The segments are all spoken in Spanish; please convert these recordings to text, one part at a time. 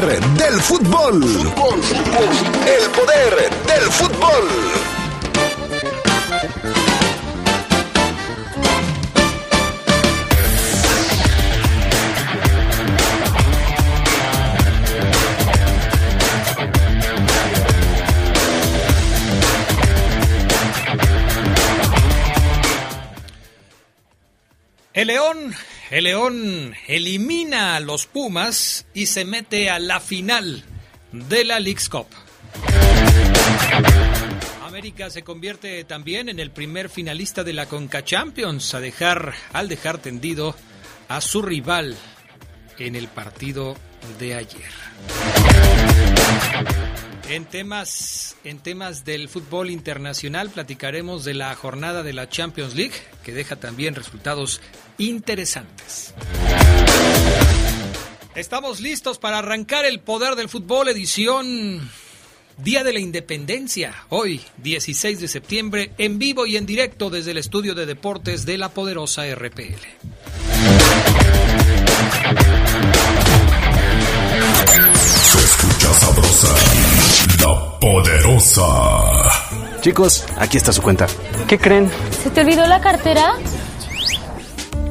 poder del fútbol. El poder del fútbol. El León, el León elimina a los Pumas y se mete a la final de la League's Cup. América se convierte también en el primer finalista de la Conca Champions a dejar, al dejar tendido a su rival en el partido de ayer. En temas, en temas del fútbol internacional platicaremos de la jornada de la Champions League, que deja también resultados interesantes. Estamos listos para arrancar el poder del fútbol edición Día de la Independencia, hoy 16 de septiembre, en vivo y en directo desde el estudio de deportes de la poderosa RPL. Se escucha sabrosa, la poderosa. Chicos, aquí está su cuenta. ¿Qué creen? ¿Se te olvidó la cartera?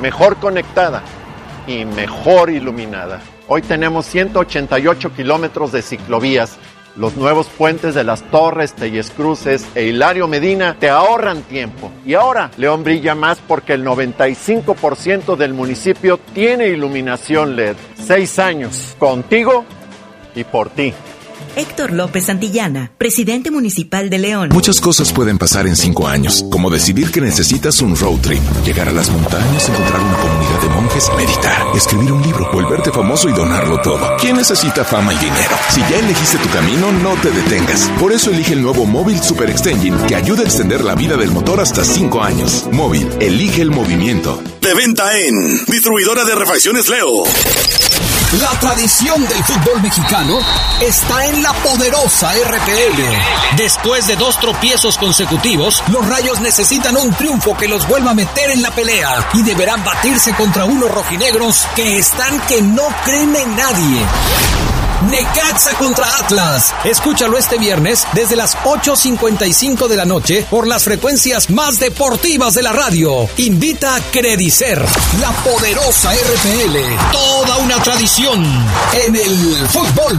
mejor conectada y mejor iluminada. Hoy tenemos 188 kilómetros de ciclovías. Los nuevos puentes de las Torres, Telles Cruces e Hilario Medina te ahorran tiempo. Y ahora León brilla más porque el 95% del municipio tiene iluminación LED. Seis años contigo y por ti. Héctor López Santillana, presidente municipal de León. Muchas cosas pueden pasar en cinco años, como decidir que necesitas un road trip, llegar a las montañas, encontrar una comunidad de monjes, meditar, escribir un libro, volverte famoso y donarlo todo. ¿Quién necesita fama y dinero? Si ya elegiste tu camino, no te detengas. Por eso elige el nuevo Móvil Super Extension, que ayuda a extender la vida del motor hasta cinco años. Móvil, elige el movimiento. De venta en Distribuidora de Refacciones Leo. La tradición del fútbol mexicano está en la poderosa RPL. Después de dos tropiezos consecutivos, Los rayos necesitan un triunfo que los vuelva a meter en la pelea y deberán batirse contra unos rojinegros que están que no creen en nadie. Necaxa contra Atlas. Escúchalo este viernes desde las 8.55 de la noche por las frecuencias más deportivas de la radio. Invita a Credicer, la poderosa RPL. Toda una tradición en el fútbol.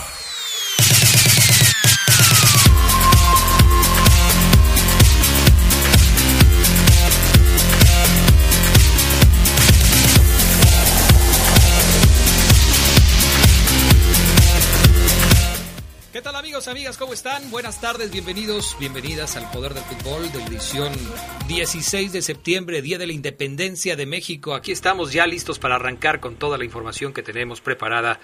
Amigos, amigas? ¿Cómo están? Buenas tardes, bienvenidos, bienvenidas al Poder del Fútbol de edición 16 de septiembre, Día de la Independencia de México. Aquí estamos ya listos para arrancar con toda la información que tenemos preparada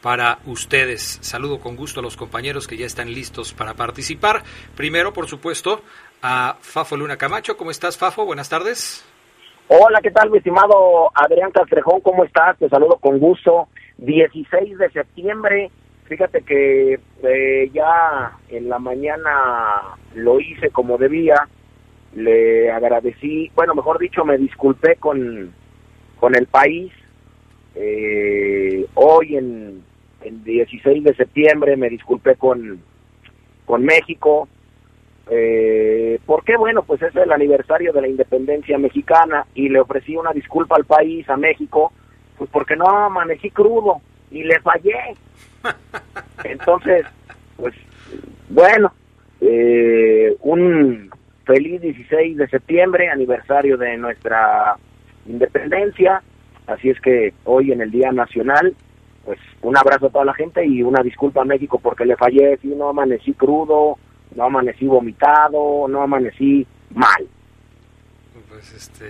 para ustedes. Saludo con gusto a los compañeros que ya están listos para participar. Primero, por supuesto, a Fafo Luna Camacho. ¿Cómo estás, Fafo? Buenas tardes. Hola, ¿qué tal, mi estimado Adrián Castrejón? ¿Cómo estás? Te saludo con gusto. 16 de septiembre. Fíjate que eh, ya en la mañana lo hice como debía. Le agradecí, bueno, mejor dicho, me disculpé con, con el país. Eh, hoy, en, en 16 de septiembre, me disculpé con, con México. Eh, ¿Por qué? Bueno, pues es el aniversario de la independencia mexicana y le ofrecí una disculpa al país, a México, pues porque no amanecí crudo y le fallé. Entonces, pues bueno, eh, un feliz 16 de septiembre, aniversario de nuestra independencia. Así es que hoy en el Día Nacional, pues un abrazo a toda la gente y una disculpa a México porque le fallé, si no amanecí crudo, no amanecí vomitado, no amanecí mal. Pues este,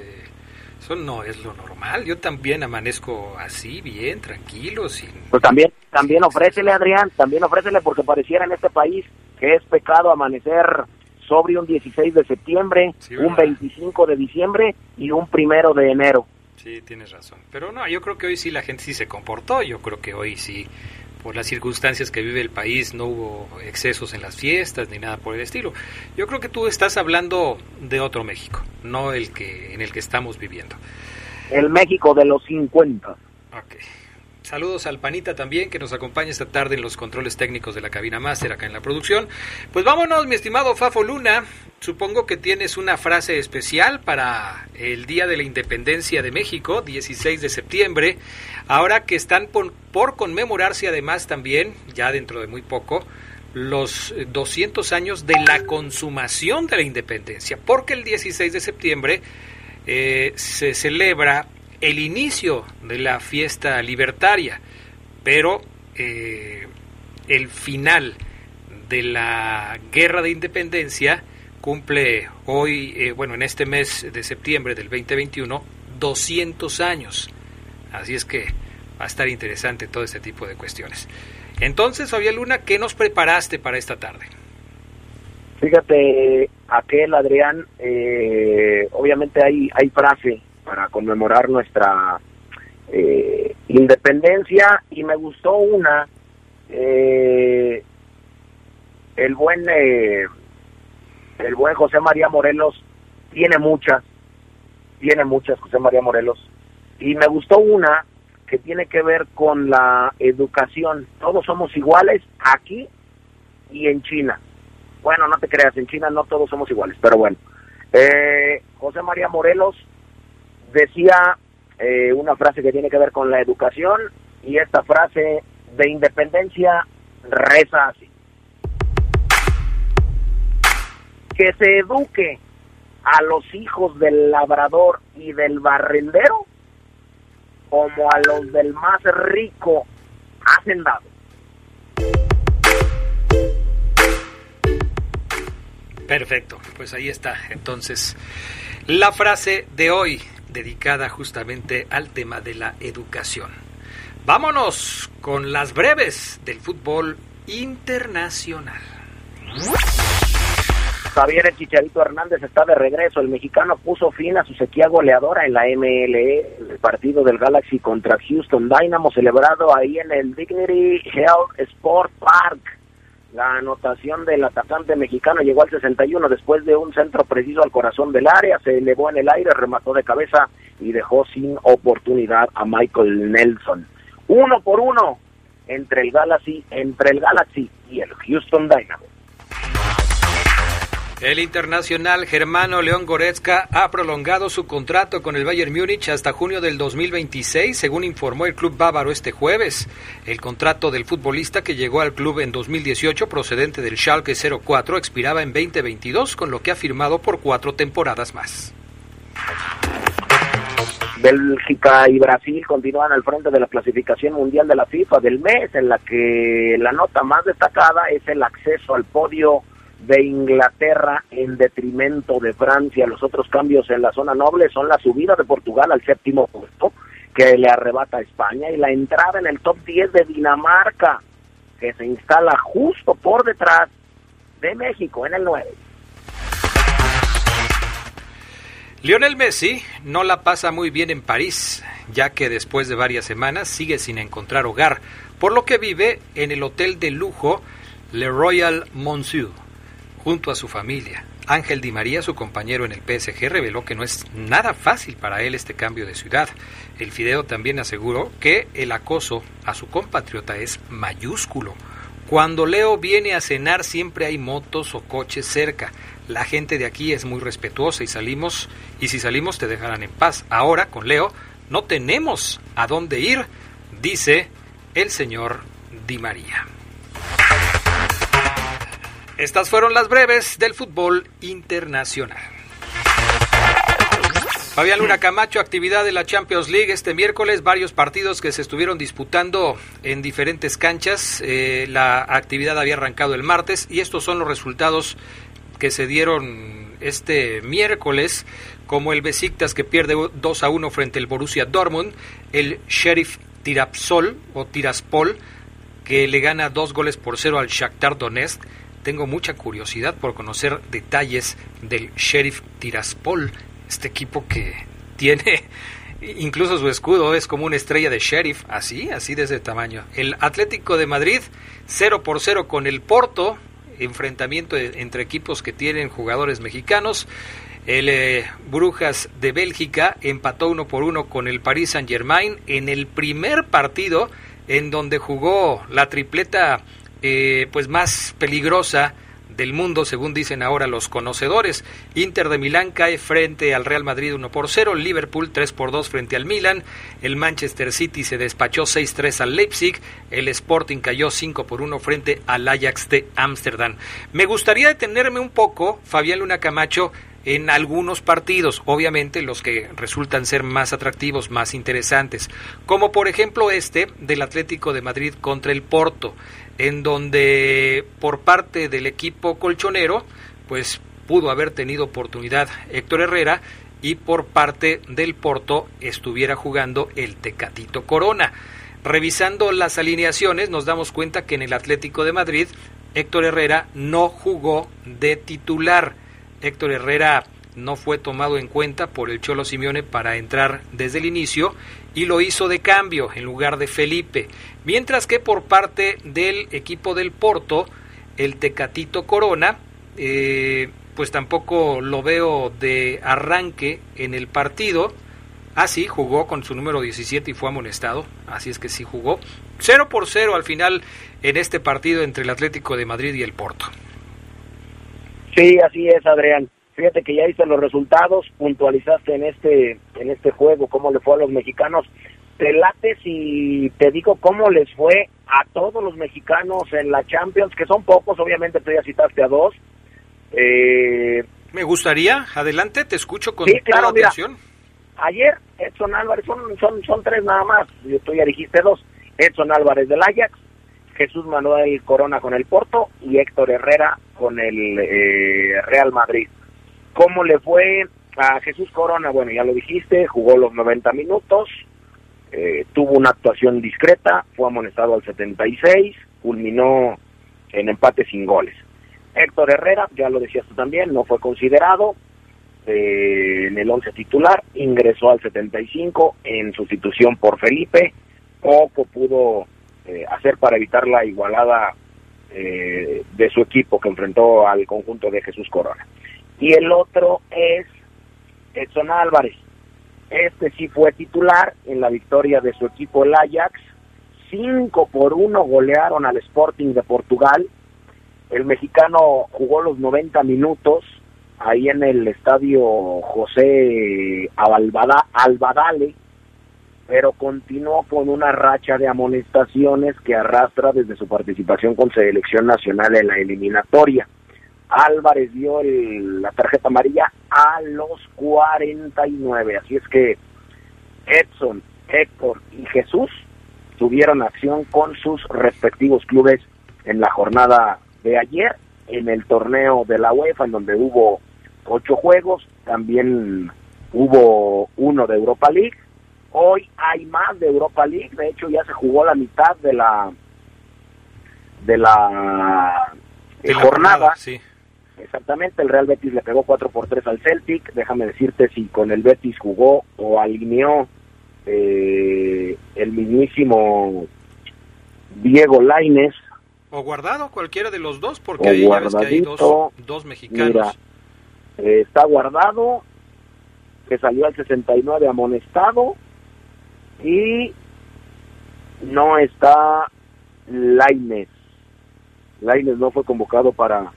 eso no es lo normal. Yo también amanezco así, bien, tranquilo, sin... Pues también, también ofrécele, Adrián, también ofrécele porque pareciera en este país que es pecado amanecer sobre un 16 de septiembre, un 25 de diciembre y un primero de enero. Sí, tienes razón. Pero no, yo creo que hoy sí la gente sí se comportó. Yo creo que hoy sí, por las circunstancias que vive el país, no hubo excesos en las fiestas ni nada por el estilo. Yo creo que tú estás hablando de otro México, no el que en el que estamos viviendo. El México de los 50. Ok. Saludos al Panita también, que nos acompaña esta tarde en los controles técnicos de la cabina máster acá en la producción. Pues vámonos, mi estimado Fafo Luna. Supongo que tienes una frase especial para el Día de la Independencia de México, 16 de septiembre. Ahora que están por, conmemorarse además también, ya dentro de muy poco, los 200 años de la consumación de la independencia, porque el 16 de septiembre eh, se celebra el inicio de la fiesta libertaria, pero eh, el final de la guerra de independencia cumple hoy, eh, bueno, en este mes de septiembre del 2021, 200 años. Así es que va a estar interesante todo este tipo de cuestiones. Entonces, Fabián Luna, ¿qué nos preparaste para esta tarde? Fíjate, aquel Adrián, eh, obviamente hay, hay frase para conmemorar nuestra eh, independencia y me gustó una, eh, el buen eh, el buen José María Morelos tiene muchas, tiene muchas José María Morelos y me gustó una que tiene que ver con la educación. Todos somos iguales aquí y en China. Bueno, no te creas, en China no todos somos iguales, pero bueno. Eh, José María Morelos decía eh, una frase que tiene que ver con la educación y esta frase de independencia reza así. Que se eduque a los hijos del labrador y del barrendero como a los del más rico hacendado. Perfecto, pues ahí está. Entonces, la frase de hoy dedicada justamente al tema de la educación. Vámonos con las breves del fútbol internacional. Javier el Chicharito Hernández está de regreso. El mexicano puso fin a su sequía goleadora en la MLE, el partido del Galaxy contra Houston Dynamo, celebrado ahí en el Dignity Health Sport Park. La anotación del atacante mexicano llegó al 61 después de un centro preciso al corazón del área, se elevó en el aire, remató de cabeza y dejó sin oportunidad a Michael Nelson. Uno por uno entre el Galaxy, entre el Galaxy y el Houston Dynamo. El internacional germano León Goretzka ha prolongado su contrato con el Bayern Múnich hasta junio del 2026, según informó el club bávaro este jueves. El contrato del futbolista que llegó al club en 2018 procedente del Schalke 04 expiraba en 2022, con lo que ha firmado por cuatro temporadas más. Bélgica y Brasil continúan al frente de la clasificación mundial de la FIFA del mes, en la que la nota más destacada es el acceso al podio de Inglaterra en detrimento de Francia. Los otros cambios en la zona noble son la subida de Portugal al séptimo puesto, que le arrebata a España, y la entrada en el top 10 de Dinamarca, que se instala justo por detrás de México en el 9. Lionel Messi no la pasa muy bien en París, ya que después de varias semanas sigue sin encontrar hogar, por lo que vive en el hotel de lujo Le Royal Monsieur junto a su familia. Ángel Di María, su compañero en el PSG, reveló que no es nada fácil para él este cambio de ciudad. El Fideo también aseguró que el acoso a su compatriota es mayúsculo. Cuando Leo viene a cenar siempre hay motos o coches cerca. La gente de aquí es muy respetuosa y salimos, y si salimos te dejarán en paz. Ahora, con Leo, no tenemos a dónde ir, dice el señor Di María. Estas fueron las breves del fútbol internacional. Fabián Luna Camacho, actividad de la Champions League este miércoles, varios partidos que se estuvieron disputando en diferentes canchas. Eh, la actividad había arrancado el martes y estos son los resultados que se dieron este miércoles, como el Besiktas que pierde 2 a 1 frente al Borussia Dortmund, el Sheriff Tirapsol o Tiraspol que le gana dos goles por cero al Shakhtar Donetsk. Tengo mucha curiosidad por conocer detalles del Sheriff Tiraspol este equipo que tiene incluso su escudo es como una estrella de sheriff, así, así de ese tamaño. El Atlético de Madrid 0 por 0 con el Porto, enfrentamiento entre equipos que tienen jugadores mexicanos. El eh, Brujas de Bélgica empató uno por uno con el Paris Saint Germain en el primer partido en donde jugó la tripleta eh, pues más peligrosa del mundo, según dicen ahora los conocedores. Inter de Milán cae frente al Real Madrid 1 por 0, Liverpool 3 por 2 frente al Milan, el Manchester City se despachó 6-3 al Leipzig, el Sporting cayó 5 por 1 frente al Ajax de Ámsterdam. Me gustaría detenerme un poco, Fabián Luna Camacho, en algunos partidos, obviamente los que resultan ser más atractivos, más interesantes, como por ejemplo este del Atlético de Madrid contra el Porto en donde por parte del equipo colchonero, pues pudo haber tenido oportunidad Héctor Herrera y por parte del Porto estuviera jugando el Tecatito Corona. Revisando las alineaciones nos damos cuenta que en el Atlético de Madrid Héctor Herrera no jugó de titular. Héctor Herrera no fue tomado en cuenta por el Cholo Simeone para entrar desde el inicio y lo hizo de cambio en lugar de Felipe. Mientras que por parte del equipo del Porto, el Tecatito Corona, eh, pues tampoco lo veo de arranque en el partido. Ah, sí, jugó con su número 17 y fue amonestado. Así es que sí jugó. 0 por 0 al final en este partido entre el Atlético de Madrid y el Porto. Sí, así es, Adrián. Fíjate que ya hice los resultados, puntualizaste en este en este juego cómo le fue a los mexicanos. Te late si te digo cómo les fue a todos los mexicanos en la Champions, que son pocos, obviamente tú ya citaste a dos. Eh, Me gustaría, adelante, te escucho con toda atención. ayer Edson Álvarez, son, son, son tres nada más, tú ya dijiste dos. Edson Álvarez del Ajax, Jesús Manuel Corona con el Porto y Héctor Herrera con el eh, Real Madrid. ¿Cómo le fue a Jesús Corona? Bueno, ya lo dijiste, jugó los 90 minutos, eh, tuvo una actuación discreta, fue amonestado al 76, culminó en empate sin goles. Héctor Herrera, ya lo decías tú también, no fue considerado eh, en el 11 titular, ingresó al 75 en sustitución por Felipe, poco pudo eh, hacer para evitar la igualada de su equipo que enfrentó al conjunto de Jesús Corona y el otro es Edson Álvarez. Este sí fue titular en la victoria de su equipo el Ajax. 5 por 1 golearon al Sporting de Portugal. El mexicano jugó los 90 minutos ahí en el estadio José Albadale, pero continuó con una racha de amonestaciones que arrastra desde su participación con selección nacional en la eliminatoria. Álvarez dio la tarjeta amarilla a los 49. Así es que Edson, Héctor y Jesús tuvieron acción con sus respectivos clubes en la jornada de ayer, en el torneo de la UEFA, en donde hubo ocho juegos, también hubo uno de Europa League. Hoy hay más de Europa League, de hecho ya se jugó la mitad de la de la, jornada. sí. Exactamente, el Real Betis le pegó 4 por 3 al Celtic. Déjame decirte si con el Betis jugó o alineó eh, el mismísimo Diego Laines. O guardado, cualquiera de los dos, porque ahí ya ves que hay dos, mexicanos. Eh, está guardado, que salió al 69 amonestado, y no está Laines. Laines no fue convocado para,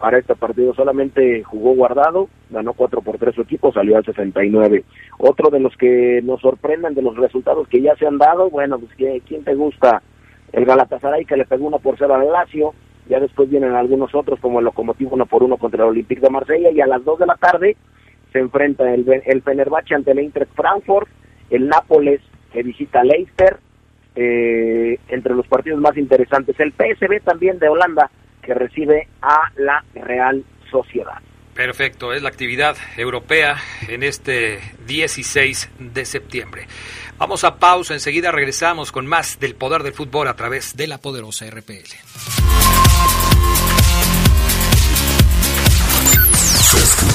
para este partido, solamente jugó guardado, ganó 4 por 3 su equipo, salió al 69. Otro de los que nos sorprenden de los resultados que ya se han dado, bueno, pues ¿quién te gusta? El Galatasaray que le pegó 1 por 0 al Lazio, ya después vienen algunos otros como el Locomotivo 1 por 1 contra el Olympique de Marsella y a las 2 de la tarde se enfrenta el, el Fenerbahce ante el Eintracht Frankfurt, el Nápoles que visita Leicester, eh, entre los partidos más interesantes. El PSB también de Holanda, que recibe a la Real Sociedad. Perfecto, es la actividad europea en este 16 de septiembre. Vamos a pausa, enseguida regresamos con más del poder del fútbol a través de la poderosa RPL.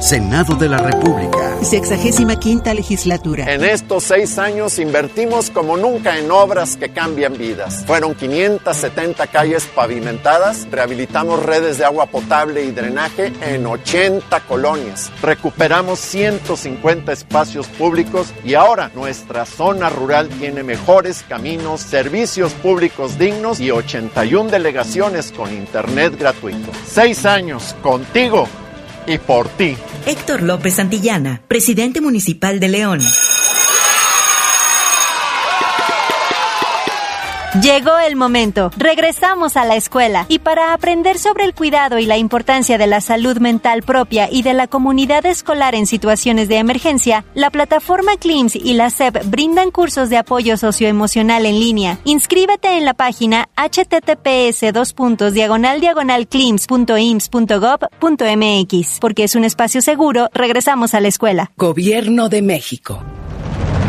Senado de la República. Sexagésima quinta legislatura. En estos seis años invertimos como nunca en obras que cambian vidas. Fueron 570 calles pavimentadas, rehabilitamos redes de agua potable y drenaje en 80 colonias, recuperamos 150 espacios públicos y ahora nuestra zona rural tiene mejores caminos, servicios públicos dignos y 81 delegaciones con internet gratuito. Seis años contigo y por ti. Héctor López Santillana, presidente municipal de León. Llegó el momento. Regresamos a la escuela y para aprender sobre el cuidado y la importancia de la salud mental propia y de la comunidad escolar en situaciones de emergencia, la plataforma CLIMS y la SEP brindan cursos de apoyo socioemocional en línea. Inscríbete en la página https diagonal diagonal porque es un espacio seguro. Regresamos a la escuela. Gobierno de México.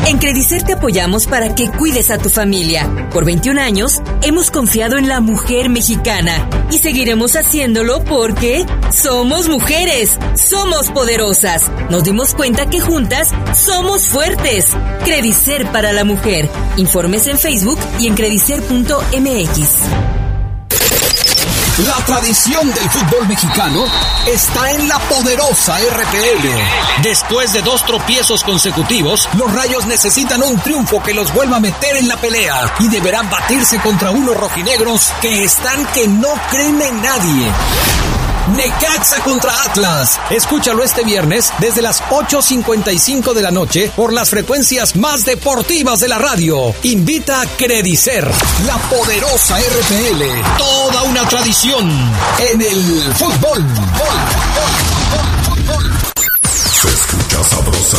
En Credicer te apoyamos para que cuides a tu familia. Por 21 años hemos confiado en la mujer mexicana y seguiremos haciéndolo porque somos mujeres, somos poderosas. Nos dimos cuenta que juntas somos fuertes. Credicer para la mujer. Informes en Facebook y en credicer.mx. La tradición del fútbol mexicano está en la poderosa RPL. Después de dos tropiezos consecutivos, los Rayos necesitan un triunfo que los vuelva a meter en la pelea y deberán batirse contra unos rojinegros que están que no creen en nadie. Necaxa contra Atlas. Escúchalo este viernes desde las 8.55 de la noche por las frecuencias más deportivas de la radio. Invita a Credicer, la poderosa RPL. Toda una tradición en el fútbol. Se escucha sabrosa,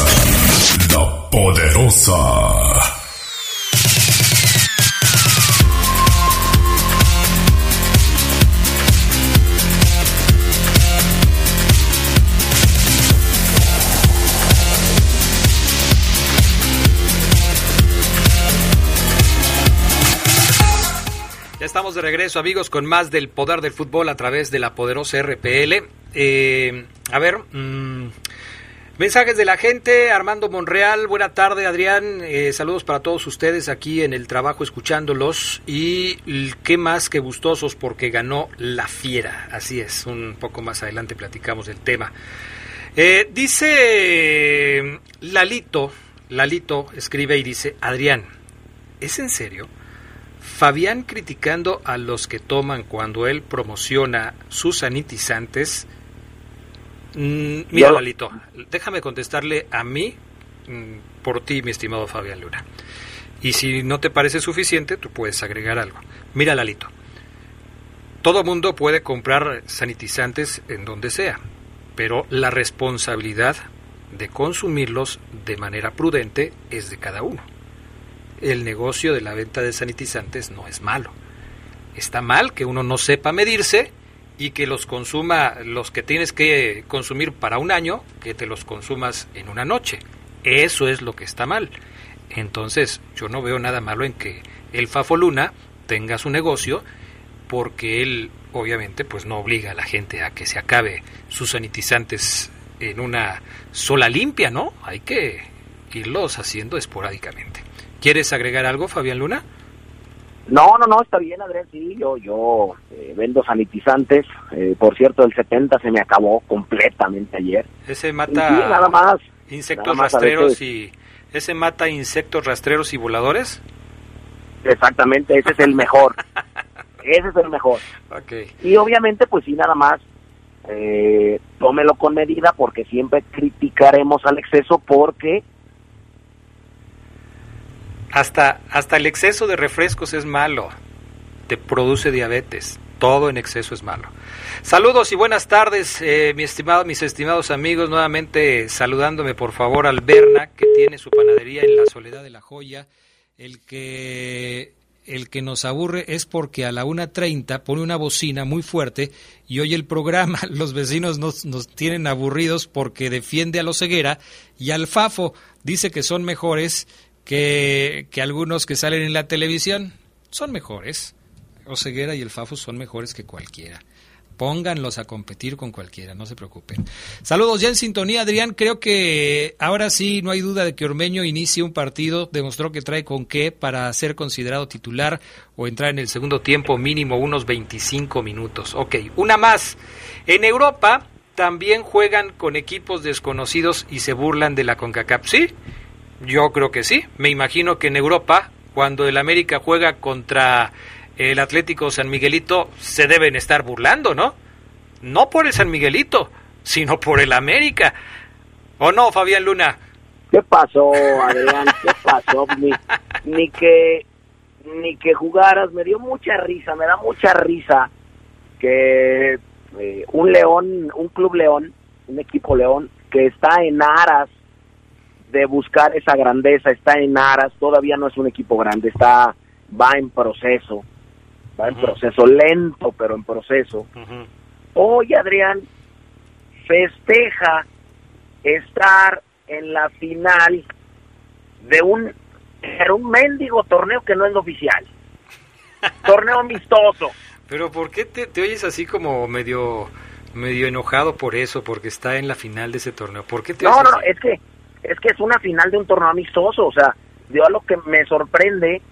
la poderosa. Estamos de regreso, amigos, con más del poder del fútbol a través de la poderosa RPL. Eh, a ver, mmm, mensajes de la gente. Armando Monreal, buena tarde, Adrián. Eh, saludos para todos ustedes aquí en el trabajo, escuchándolos. Y qué más que gustosos porque ganó la fiera. Así es, un poco más adelante platicamos del tema. Eh, dice Lalito, Lalito escribe y dice, Adrián, ¿es en serio? Fabián criticando a los que toman cuando él promociona sus sanitizantes. Mm, mira, Lalito, déjame contestarle a mí mm, por ti, mi estimado Fabián Luna. Y si no te parece suficiente, tú puedes agregar algo. Mira, Lalito, todo mundo puede comprar sanitizantes en donde sea, pero la responsabilidad de consumirlos de manera prudente es de cada uno el negocio de la venta de sanitizantes no es malo. Está mal que uno no sepa medirse y que los consuma los que tienes que consumir para un año, que te los consumas en una noche. Eso es lo que está mal. Entonces, yo no veo nada malo en que el Fafo Luna tenga su negocio porque él obviamente pues no obliga a la gente a que se acabe sus sanitizantes en una sola limpia, ¿no? Hay que irlos haciendo esporádicamente. ¿Quieres agregar algo, Fabián Luna? No, no, no, está bien, Adrián, sí, yo, yo eh, vendo sanitizantes, eh, por cierto, el 70 se me acabó completamente ayer. Ese mata sí, nada más. insectos nada más a rastreros y... ¿Ese mata insectos rastreros y voladores? Exactamente, ese es el mejor. ese es el mejor. Ok. Y obviamente, pues sí, nada más, eh, tómelo con medida porque siempre criticaremos al exceso porque Hasta, hasta el exceso de refrescos es malo. Te produce diabetes. Todo en exceso es malo. Saludos y buenas tardes, eh, mi estimado, mis estimados amigos. Nuevamente saludándome por favor al Berna, que tiene su panadería en la Soledad de la Joya. El que, el que nos aburre es porque a la 1.30 pone una bocina muy fuerte y oye el programa. Los vecinos nos, nos tienen aburridos porque defiende a los ceguera y al Fafo dice que son mejores que, algunos que salen en la televisión. Son mejores. Oseguera y el Fafo son mejores que cualquiera. Pónganlos a competir con cualquiera, no se preocupen. Saludos ya en sintonía, Adrián. Creo que ahora sí no hay duda de que Ormeño inicie un partido. Demostró que trae con qué para ser considerado titular o entrar en el segundo tiempo mínimo unos 25 minutos. Ok, una más. En Europa también juegan con equipos desconocidos y se burlan de la CONCACAF. ¿Sí? Yo creo que sí. Me imagino que en Europa, cuando el América juega contra el Atlético San Miguelito, se deben estar burlando, ¿no? No por el San Miguelito, sino por el América. ¿O no, Fabián Luna? ¿Qué pasó, Adrián? ¿Qué pasó? Ni, ni que ni que jugaras, me dio mucha risa, me da mucha risa que eh, un león, un club león, un equipo león, que está en aras de buscar esa grandeza, está en aras, todavía no es un equipo grande, está, va en proceso, va en proceso, lento, pero en proceso. Hoy, Adrián, festeja estar en la final de un, de un mendigo torneo que no es oficial. torneo amistoso. Pero ¿por qué te, te oyes así como medio medio enojado por eso, porque está en la final de ese torneo? ¿Por qué te No, no, no, así? es que es que es una final de un torneo amistoso, o sea, yo a lo que me sorprende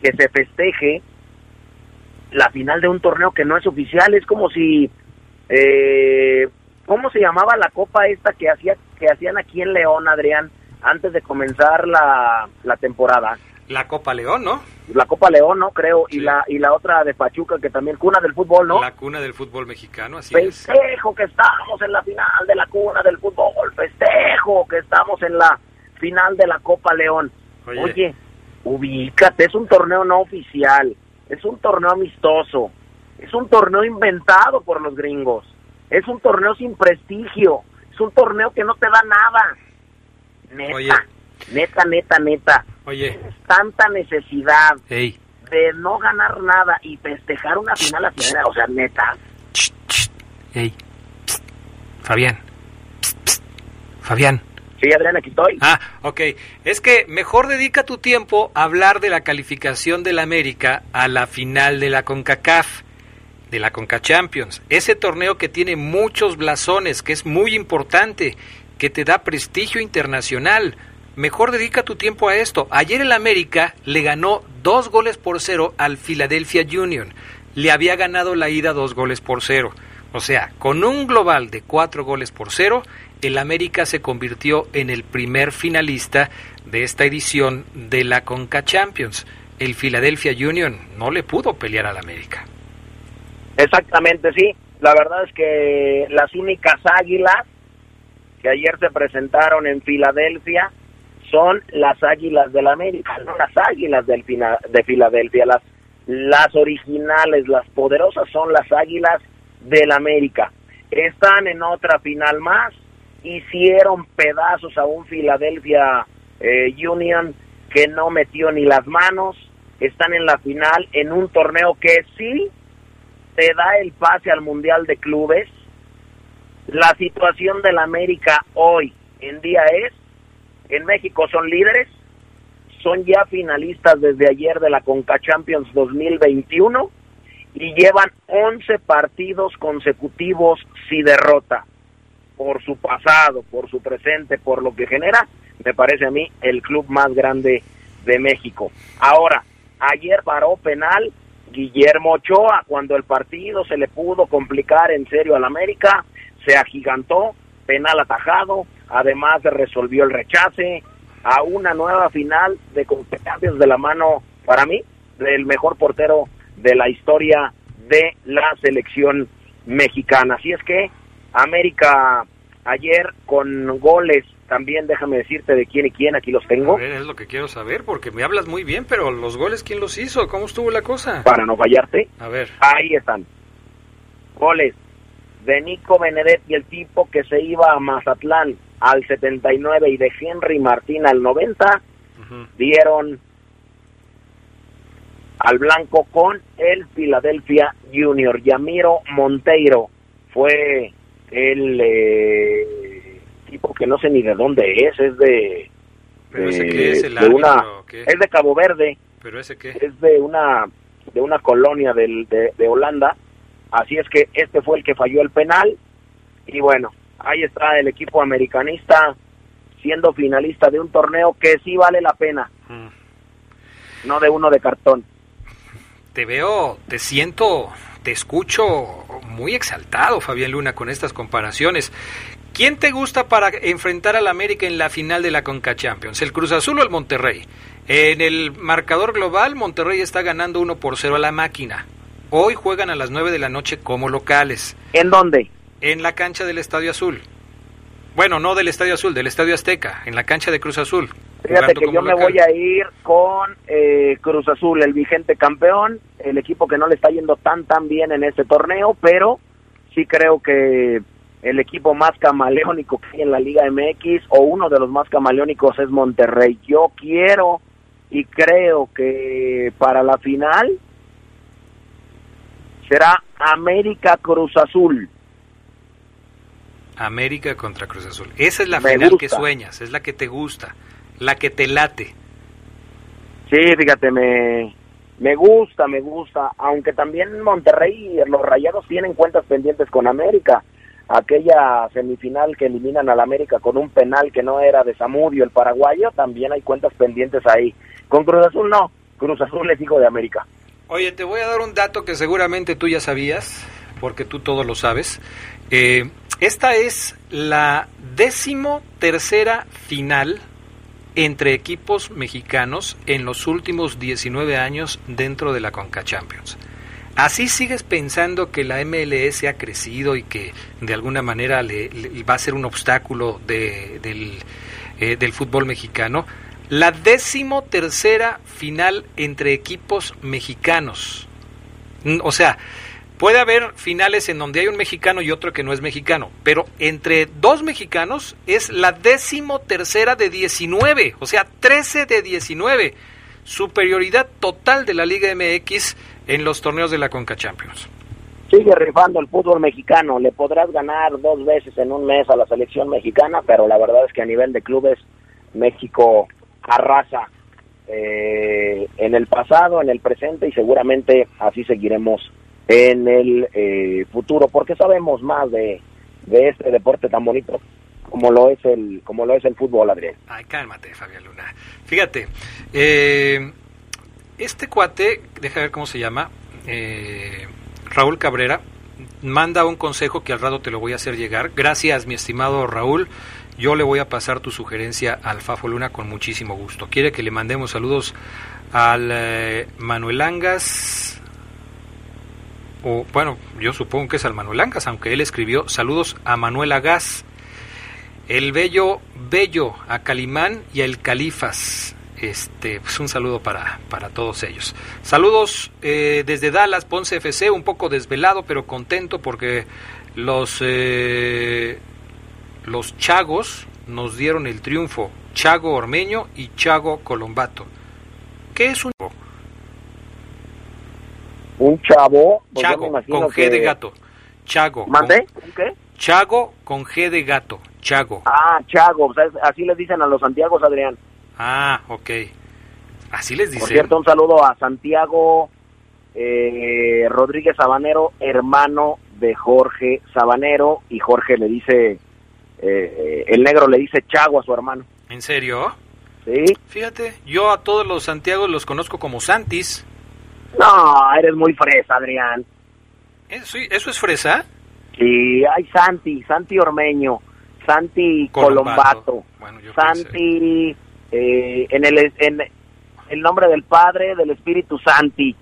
que se festeje la final de un torneo que no es oficial, es como si eh, ¿cómo se llamaba la copa esta que hacía que hacían aquí en León, Adrián, antes de comenzar la, la temporada? La Copa León, ¿no? La Copa León, ¿no? Creo, y la y la otra de Pachuca que también cuna del fútbol, ¿no? La cuna del fútbol mexicano, así es. Festejo que estamos en la final de la cuna del fútbol, festejo que estamos en la final de la Copa León. Oye. Oye, ubícate, es un torneo no oficial, es un torneo amistoso, es un torneo inventado por los gringos, es un torneo sin prestigio, es un torneo que no te da nada. Neta, Oye. neta, neta, neta. Oye, Tanta necesidad hey, de no ganar nada y festejar una final así, o sea, neta. hey, psst, Fabián, psst, psst, Fabián. Sí, Adrián, aquí estoy. Ah, ok. Es que mejor dedica tu tiempo a hablar de la calificación del América a la final de la CONCACAF, de la CONCA Champions. Ese torneo que tiene muchos blasones, que es muy importante, que te da prestigio internacional. Mejor dedica tu tiempo a esto. Ayer el América le ganó dos goles por cero al Philadelphia Union. Le había ganado la ida dos goles por cero. O sea, con un global de cuatro goles por cero, el América se convirtió en el primer finalista de esta edición de la Conca Champions. El Philadelphia Union no le pudo pelear al América. Exactamente, sí. La verdad es que las únicas águilas que ayer se presentaron en Filadelfia son las águilas del América, no las águilas del fina- de Filadelfia. Las, las originales, las poderosas son las águilas del América. Están en otra final más, hicieron pedazos a un Philadelphia eh, Union que no metió ni las manos. Están en la final en un torneo que sí te da el pase al Mundial de Clubes. La situación del América hoy en día es, en México son líderes, son ya finalistas desde ayer de la Conca Champions 2021 y llevan 11 partidos consecutivos sin derrota. Por su pasado, por su presente, por lo que genera, me parece a mí el club más grande de México. Ahora, ayer paró penal Guillermo Ochoa cuando el partido se le pudo complicar en serio al América, se agigantó, penal atajado, además resolvió el rechace a una nueva final de competencias de la mano para mí del mejor portero de la historia de la selección mexicana. Así es que América ayer con goles, también déjame decirte de quién y quién, aquí los tengo. Ver, es lo que quiero saber, porque me hablas muy bien, pero los goles, ¿quién los hizo? ¿Cómo estuvo la cosa? Para no fallarte. A ver. Ahí están. Goles de Nico Benedet y el tipo que se iba a Mazatlán al 79 y de Henry Martín al 90, dieron al blanco con el Philadelphia Junior. Yamiro Monteiro fue el eh, tipo que no sé ni de dónde es, es de, Pero ese qué es el de una árbitro, ¿o qué? es de Cabo Verde, ¿Pero ese qué? es de una de una colonia del, de, de Holanda, así es que este fue el que falló el penal y bueno, ahí está el equipo americanista siendo finalista de un torneo que sí vale la pena, no de uno de cartón. Te veo, te siento, te escucho muy exaltado, Fabián Luna, con estas comparaciones. ¿Quién te gusta para enfrentar al América en la final de la Conca Champions? ¿El Cruz Azul o el Monterrey? En el marcador global, Monterrey está ganando 1 por 0 a la máquina. Hoy juegan a las 9 de la noche como locales. ¿En dónde? En la cancha del Estadio Azul. Bueno, no del Estadio Azul, del Estadio Azteca, en la cancha de Cruz Azul. Fíjate que yo me voy a ir con eh, Cruz Azul, el vigente campeón, el equipo que no le está yendo tan tan bien en este torneo, pero sí creo que el equipo más camaleónico que hay en la Liga MX o uno de los más camaleónicos es Monterrey. Yo quiero y creo que para la final será América Cruz Azul. América contra Cruz Azul. Esa es la Me final que sueñas, es la que te gusta, la que te late. Sí, fíjate, me, me gusta, me gusta, aunque también Monterrey, los Rayados tienen cuentas pendientes con América. Aquella semifinal que eliminan al América con un penal que no era de Zamudio, el paraguayo, también hay cuentas pendientes ahí. Con Cruz Azul no, Cruz Azul es hijo de América. Oye, te voy a dar un dato que seguramente tú ya sabías, porque tú todo lo sabes. Eh, esta es la décimo tercera final entre equipos mexicanos en los últimos 19 años dentro de la Conca Champions. ¿Así sigues pensando que la MLS ha crecido y que de alguna manera le, va a ser un obstáculo de- del, eh, del fútbol mexicano? La décimo tercera final entre equipos mexicanos. Mm, O sea, puede haber finales en donde hay un mexicano y otro que no es mexicano, pero entre dos mexicanos es la décimo tercera de 19, o sea, 13 de 19. Superioridad total de la Liga MX en los torneos de la Conca Champions. Sigue rifando el fútbol mexicano, le podrás ganar dos veces en un mes a la selección mexicana, pero la verdad es que a nivel de clubes México arrasa eh, en el pasado, en el presente y seguramente así seguiremos en el eh, futuro, porque sabemos más de, de este deporte tan bonito como lo es el como lo es el fútbol, Adrián. Ay, cálmate, Fabián Luna. Fíjate, eh, este cuate, deja ver cómo se llama, eh, Raúl Cabrera, manda un consejo que al rato te lo voy a hacer llegar. Gracias, mi estimado Raúl. Yo le voy a pasar tu sugerencia al Fafo Luna con muchísimo gusto. Quiere que le mandemos saludos al eh, Manuel Angas, o bueno, yo supongo que es al Manuel Angas, aunque él escribió saludos a Manuel Agas, el bello Bello, a Calimán y a El Califas. Este, pues un saludo para, para todos ellos. Saludos eh, desde Dallas, Ponce FC, un poco desvelado, pero contento porque los, eh, los Chagos nos dieron el triunfo. Chago Ormeño y Chago Colombato. ¿Qué es un Un chavo, pues Chago con G que- de gato? Chago. ¿Mandé? con- ¿Un qué? Chago con G de gato. Chago. Ah, Chago, o sea, es- así les dicen a los Santiagos, Adrián. Ah, ok. Así les Por dicen. cierto, un saludo a Santiago eh, Rodríguez Sabanero, hermano de Jorge Sabanero, y Jorge le dice, eh, el negro le dice Chago a su hermano. ¿En serio? Sí. Fíjate, yo a todos los Santiago los conozco como Santis. No, eres muy fresa, Adrián. ¿Eso, eso es fresa? Sí, hay Santi, Santi Ormeño, Santi Colombato, Santi eh, en el en el nombre del Padre, del Espíritu Santi.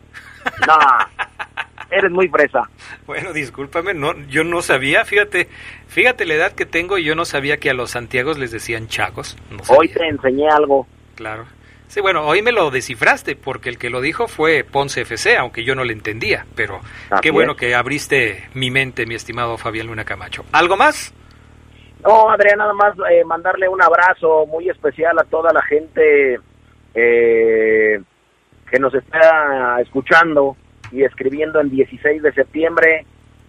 No, eres muy fresa. Bueno, discúlpame, no, yo no sabía, fíjate, fíjate la edad que tengo y yo no sabía que a los santiagos les decían chagos. Hoy te enseñé algo. Claro. Sí, bueno, hoy me lo descifraste porque el que lo dijo fue Ponce FC, aunque yo no le entendía, pero qué bueno que abriste mi mente, mi estimado Fabián Luna Camacho. ¿Algo más? No, Adrián, nada más eh, mandarle un abrazo muy especial a toda la gente eh, que nos está escuchando y escribiendo el 16 de septiembre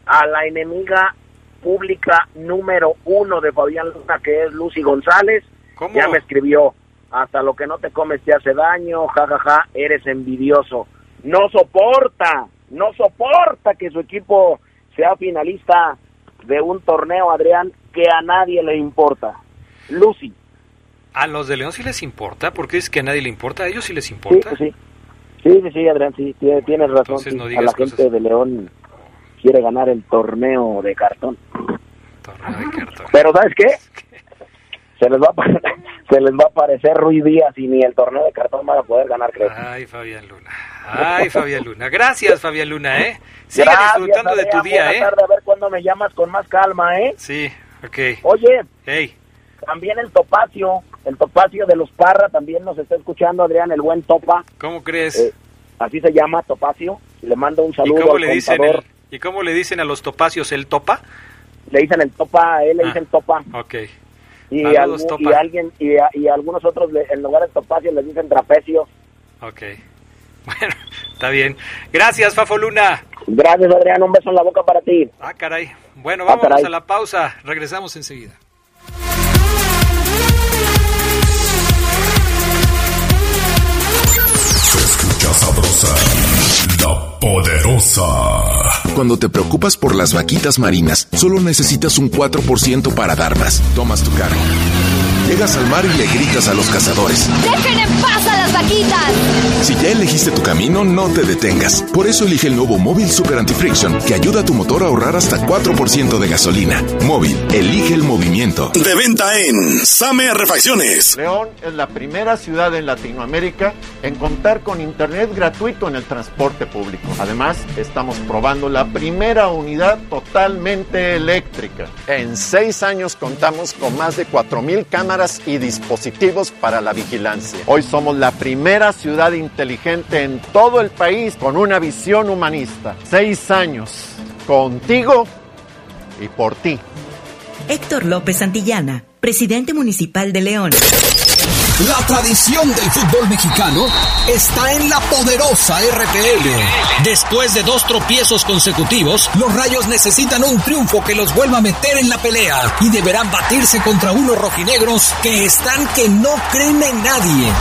a la enemiga pública número uno de Fabián Luna, que es Lucy González. Ya me escribió hasta lo que no te comes te hace daño, jajaja, ja, ja, eres envidioso. No soporta, no soporta que su equipo sea finalista de un torneo, Adrián, que a nadie le importa. Lucy. ¿A los de León sí les importa? porque es que a nadie le importa? ¿A ellos sí les importa? Sí, sí. Sí, sí, Adrián, sí, tienes razón. a la gente de León quiere ganar el torneo de cartón. Torneo de cartón. Pero ¿sabes qué? Se les va a se les va a aparecer Ruiz Díaz y ni el torneo de cartón van a poder ganar, creo. Ay, Fabián Luna. Ay, Fabián Luna. Gracias, Fabián Luna, ¿eh? Sigue disfrutando de tu día, ¿eh? Tarde, a ver cuándo me llamas con más calma, ¿eh? Sí, ok. Oye. Hey. También el Topacio, el Topacio de los Parra también nos está escuchando, Adrián, el buen Topa. ¿Cómo crees? Eh, así se llama Topacio. Le mando un saludo ¿Y cómo, le dicen ¿Y cómo le dicen a los Topacios el Topa? Le dicen el Topa, a él le ah, dicen Topa. Ok. Y, y alguien y, y, algunos otros en lugar de Topacio les dicen Trapecio. Ok. Bueno, está bien. Gracias, Fafo Luna. Gracias, Adrián. Un beso en la boca para ti. Ah, caray. Bueno, ah, vamos a la pausa. Regresamos enseguida. sabrosa, la poderosa. Cuando te preocupas por las vaquitas marinas, solo necesitas un 4% para dar más. Tomas tu cargo. Llegas al mar y le gritas a los cazadores. ¡Dejen en paz a las vaquitas! Si ya elegiste tu camino, no te detengas. Por eso elige el nuevo Móvil Super Anti-Friction, que ayuda a tu motor a ahorrar hasta 4% de gasolina. Móvil, elige el movimiento. De venta en Same Refacciones. León es la primera ciudad en Latinoamérica en contar con internet gratuito en el transporte público. Además, estamos probando primera unidad totalmente eléctrica. En seis años contamos con más de 4.000 cámaras y dispositivos para la vigilancia. Hoy somos la primera ciudad inteligente en todo el país con una visión humanista. Seis años contigo y por ti. Héctor López Santillana, presidente municipal de León. La tradición del fútbol mexicano está en la poderosa RPL. Después de dos tropiezos consecutivos, los Rayos necesitan un triunfo que los vuelva a meter en la pelea y deberán batirse contra unos rojinegros que están que no creen en nadie.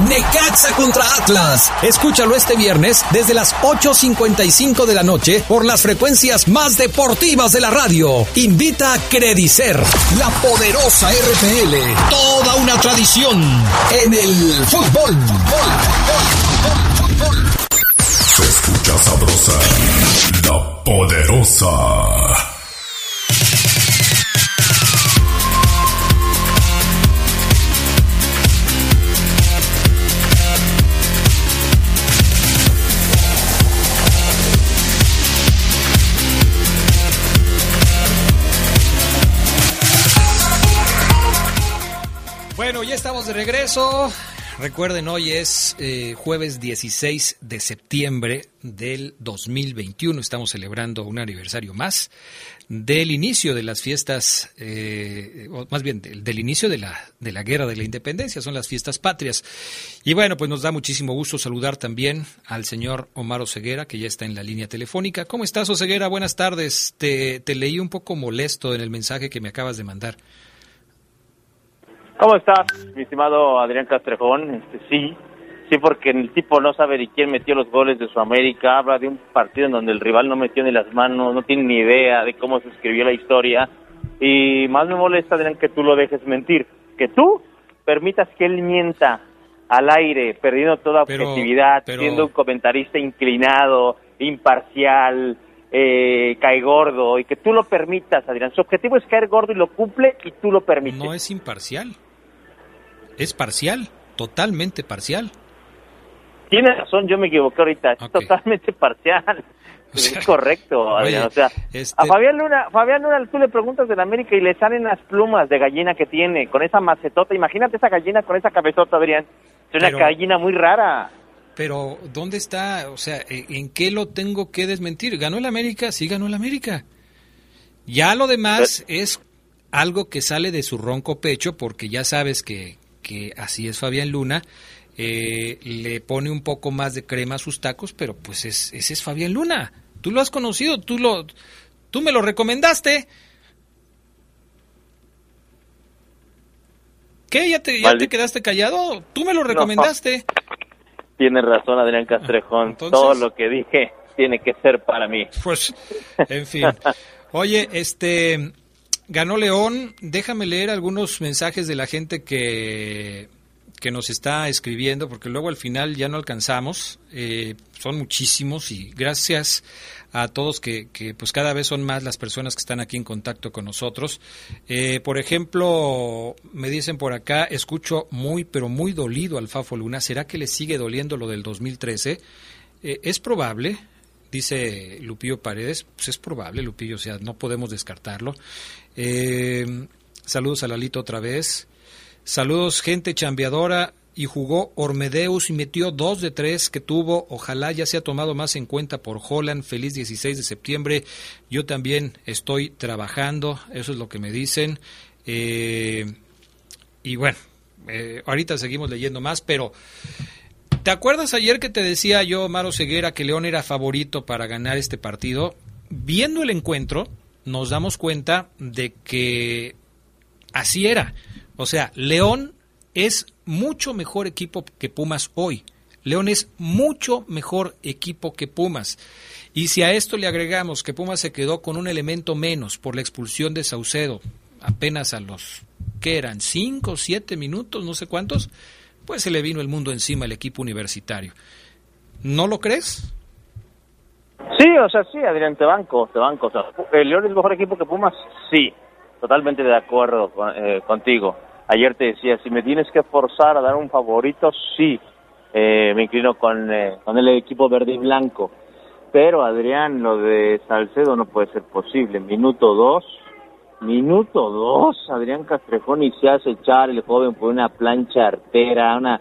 Necaxa contra Atlas. Escúchalo este viernes desde las 8.55 de la noche por las frecuencias más deportivas de la radio. Invita a Credicer, la poderosa RPL. Toda una tradición en el fútbol. Se escucha sabrosa, la poderosa. De regreso. Recuerden, hoy es eh, jueves 16 de septiembre del 2021. Estamos celebrando un aniversario más del inicio de las fiestas, eh, o más bien del, inicio de la, de la Guerra de la Independencia, son las fiestas patrias. Y bueno, pues nos da muchísimo gusto saludar también al señor Omar Oseguera, que ya está en la línea telefónica. ¿Cómo estás, Oseguera? Buenas tardes. Te leí un poco molesto en el mensaje que me acabas de mandar. ¿Cómo estás, mi estimado Adrián Castrejón? Este, sí, Sí, porque el tipo no sabe ni quién metió los goles de su América, habla de un partido en donde el rival no metió ni las manos, no tiene ni idea de cómo se escribió la historia. Y más me molesta, Adrián, que tú lo dejes mentir, que tú permitas que él mienta al aire, perdiendo toda objetividad, siendo un comentarista inclinado, imparcial, eh, cae gordo, y que tú lo permitas, Adrián. Su objetivo es caer gordo y lo cumple y tú lo permites. No es imparcial, es parcial, totalmente parcial. Tienes razón, yo me equivoqué ahorita, es totalmente parcial. es correcto, Adrián. o sea, a este Fabián Luna, Fabián Luna, tú le preguntas del América y le salen las plumas de gallina que tiene, con esa macetota. Imagínate esa gallina con esa cabezota, Adrián. Es una gallina muy rara. Pero, ¿dónde está? O sea, ¿en qué lo tengo que desmentir? ¿Ganó el América? Sí, ganó el América. Ya lo demás es algo que sale de su ronco pecho, porque ya sabes que, que así es Fabián Luna. Eh, le pone un poco más de crema a sus tacos, pero pues es, ese es Fabián Luna. Tú lo has conocido, tú lo, tú me lo recomendaste. ¿Qué? ¿Ya te, ya te quedaste callado? Tú me lo recomendaste. Tienes razón, Adrián Castrejón. Todo lo que dije tiene que ser para mí. Pues, en fin. Oye, este, ganó León. Déjame leer algunos mensajes de la gente que que nos está escribiendo, porque luego al final ya no alcanzamos, eh, son muchísimos y gracias a todos que, que, pues cada vez son más las personas que están aquí en contacto con nosotros. Eh, por ejemplo, me dicen por acá, escucho muy, pero muy dolido al Fafo Luna, ¿será que le sigue doliendo lo del 2013? Eh, es probable, dice Lupillo Paredes, pues es probable, Lupillo, o sea, no podemos descartarlo. saludos a Lalito otra vez. Saludos, gente chambeadora. Y jugó Ormedeus y metió dos de tres que tuvo. Ojalá ya sea tomado más en cuenta por Holland. Feliz 16 de septiembre. Yo también estoy trabajando. Eso es lo que me dicen. Eh, y bueno, eh, ahorita seguimos leyendo más, pero ¿te acuerdas ayer que te decía yo, Maro Ceguera, que León era favorito para ganar este partido? Viendo el encuentro, nos damos cuenta de que así era. O sea, León es mucho mejor equipo que Pumas hoy. León es mucho mejor equipo que Pumas. Y si a esto le agregamos que Pumas se quedó con un elemento menos por la expulsión de Saucedo, apenas a los, ¿qué eran? ¿Cinco, siete minutos? No sé cuántos. Pues se le vino el mundo encima al equipo universitario. ¿No lo crees? Sí, o sea, sí, Adrián, te banco, te banco. ¿El León es mejor equipo que Pumas? Sí totalmente de acuerdo eh, contigo. Ayer te decía, si me tienes que forzar a dar un favorito, sí, eh, me inclino con, eh, con el equipo verde y blanco. Pero Adrián, lo de Salcedo no puede ser posible. Minuto dos, minuto dos, Adrián Castrejón y se hace echar el joven por una plancha artera, una,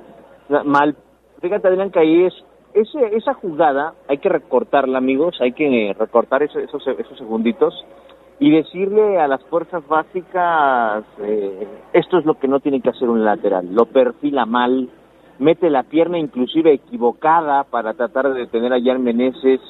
mal. Fíjate Adrián que ahí es ese, esa jugada hay que recortarla, amigos, hay que recortar esos, esos segunditos y decirle a las fuerzas básicas, eh, esto es lo que no tiene que hacer un lateral, lo perfila mal, mete la pierna inclusive equivocada para tratar de detener a Jan Meneses,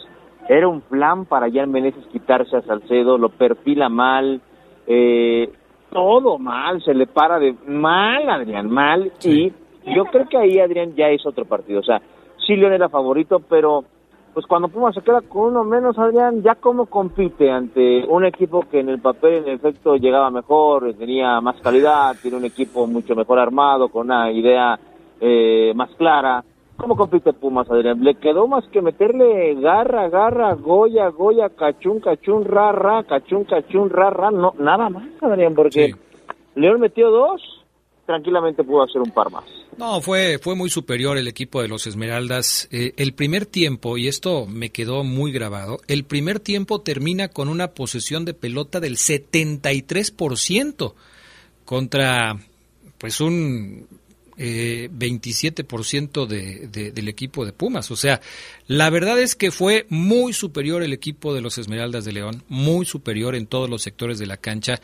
era un plan para Jan Meneses quitarse a Salcedo, lo perfila mal, eh, todo mal, se le para de mal, Adrián, mal, y yo creo que ahí Adrián ya es otro partido, o sea, sí León era favorito, pero pues cuando Pumas se queda con uno menos, Adrián, ya cómo compite ante un equipo que en el papel, en efecto, llegaba mejor, tenía más calidad, tiene un equipo mucho mejor armado, con una idea eh, más clara. ¿Cómo compite Pumas, Adrián? Le quedó más que meterle garra, garra, goya, goya, cachún, cachún, ra, ra, cachún, cachún, ra, ra, no, nada más, Adrián, porque León metió dos, tranquilamente pudo hacer un par más. No, fue, fue muy superior el equipo de los Esmeraldas. Eh, el primer tiempo, y esto me quedó muy grabado, el primer tiempo termina con una posesión de pelota del 73% contra pues un eh, 27% de, de, del equipo de Pumas. O sea, la verdad es que fue muy superior el equipo de los Esmeraldas de León, muy superior en todos los sectores de la cancha.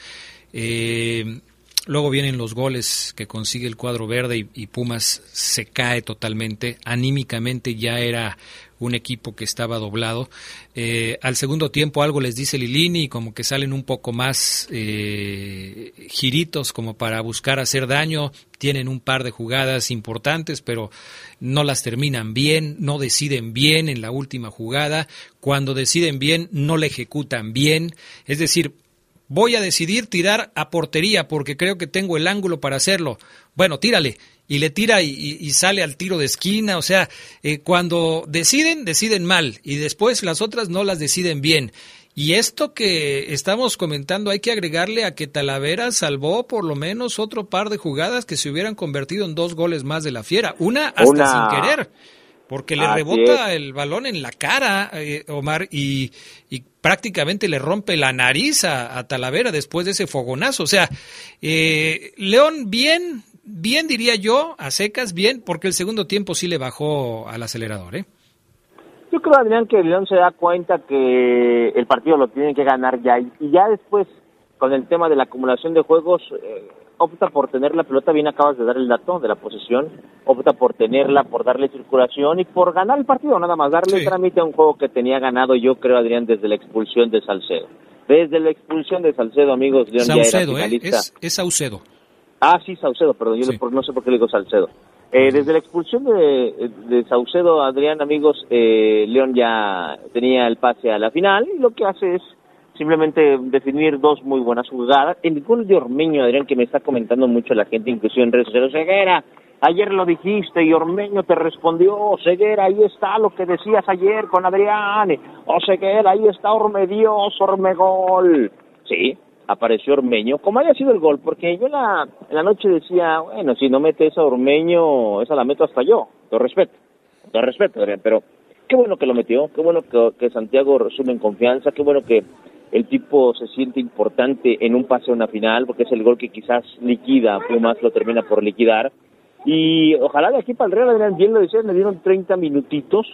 Eh, Luego vienen los goles que consigue el cuadro verde y, Pumas se cae totalmente. Anímicamente ya era un equipo que estaba doblado. Eh, al segundo tiempo algo les dice Lilini y como que salen un poco más eh, giritos como para buscar hacer daño. Tienen un par de jugadas importantes, pero no las terminan bien, no deciden bien en la última jugada. Cuando deciden bien, no la ejecutan bien. Es decir, voy a decidir tirar a portería porque creo que tengo el ángulo para hacerlo. Bueno, tírale. Y le tira y, sale al tiro de esquina. O sea, eh, cuando deciden, deciden mal. Y después las otras no las deciden bien. Y esto que estamos comentando hay que agregarle a que Talavera salvó por lo menos otro par de jugadas que se hubieran convertido en dos goles más de la fiera. Una hasta sin querer. Porque le rebota el balón en la cara, eh, Omar, y, prácticamente le rompe la nariz a, Talavera después de ese fogonazo. O sea, eh, León bien, bien diría yo, a secas, bien, porque el segundo tiempo sí le bajó al acelerador, ¿eh? Yo creo, Adrián, que León se da cuenta que el partido lo tiene que ganar ya, y, ya después, con el tema de la acumulación de juegos, eh, opta por tener la pelota, bien acabas de dar el dato de la posesión, opta por tenerla, por darle circulación y por ganar el partido, nada más, darle trámite a un juego que tenía ganado, yo creo, Adrián, desde la expulsión de Salcedo. Desde la expulsión de Salcedo, amigos, León Saucedo, ya era ¿eh? Es, es, Saucedo. Ah, sí, Saucedo, perdón, yo no sé por qué le digo Salcedo. Eh, desde la expulsión de, de Saucedo, Adrián, amigos, eh, León ya tenía el pase a la final y lo que hace es simplemente definir dos muy buenas jugadas. El gol de Ormeño, Adrián, que me está comentando mucho la gente, inclusive en redes sociales, Ceguera, ayer lo dijiste y Ormeño te respondió, Ceguera, ahí está lo que decías ayer con Adrián, o oh, Ceguera, ahí está Ormedios, Ormegol. Sí, apareció Ormeño, como haya sido el gol, porque yo en la, en la noche decía, bueno, si no metes a Ormeño, esa la meto hasta yo, todo respeto, todo respeto, Adrián, pero qué bueno que lo metió, qué bueno que, que Santiago resume en confianza, qué bueno que el tipo se siente importante en un pase a una final, porque es el gol que quizás liquida, Pumas lo termina por liquidar. Y ojalá de aquí para el Real Adrián, bien lo decían, le dieron 30 minutitos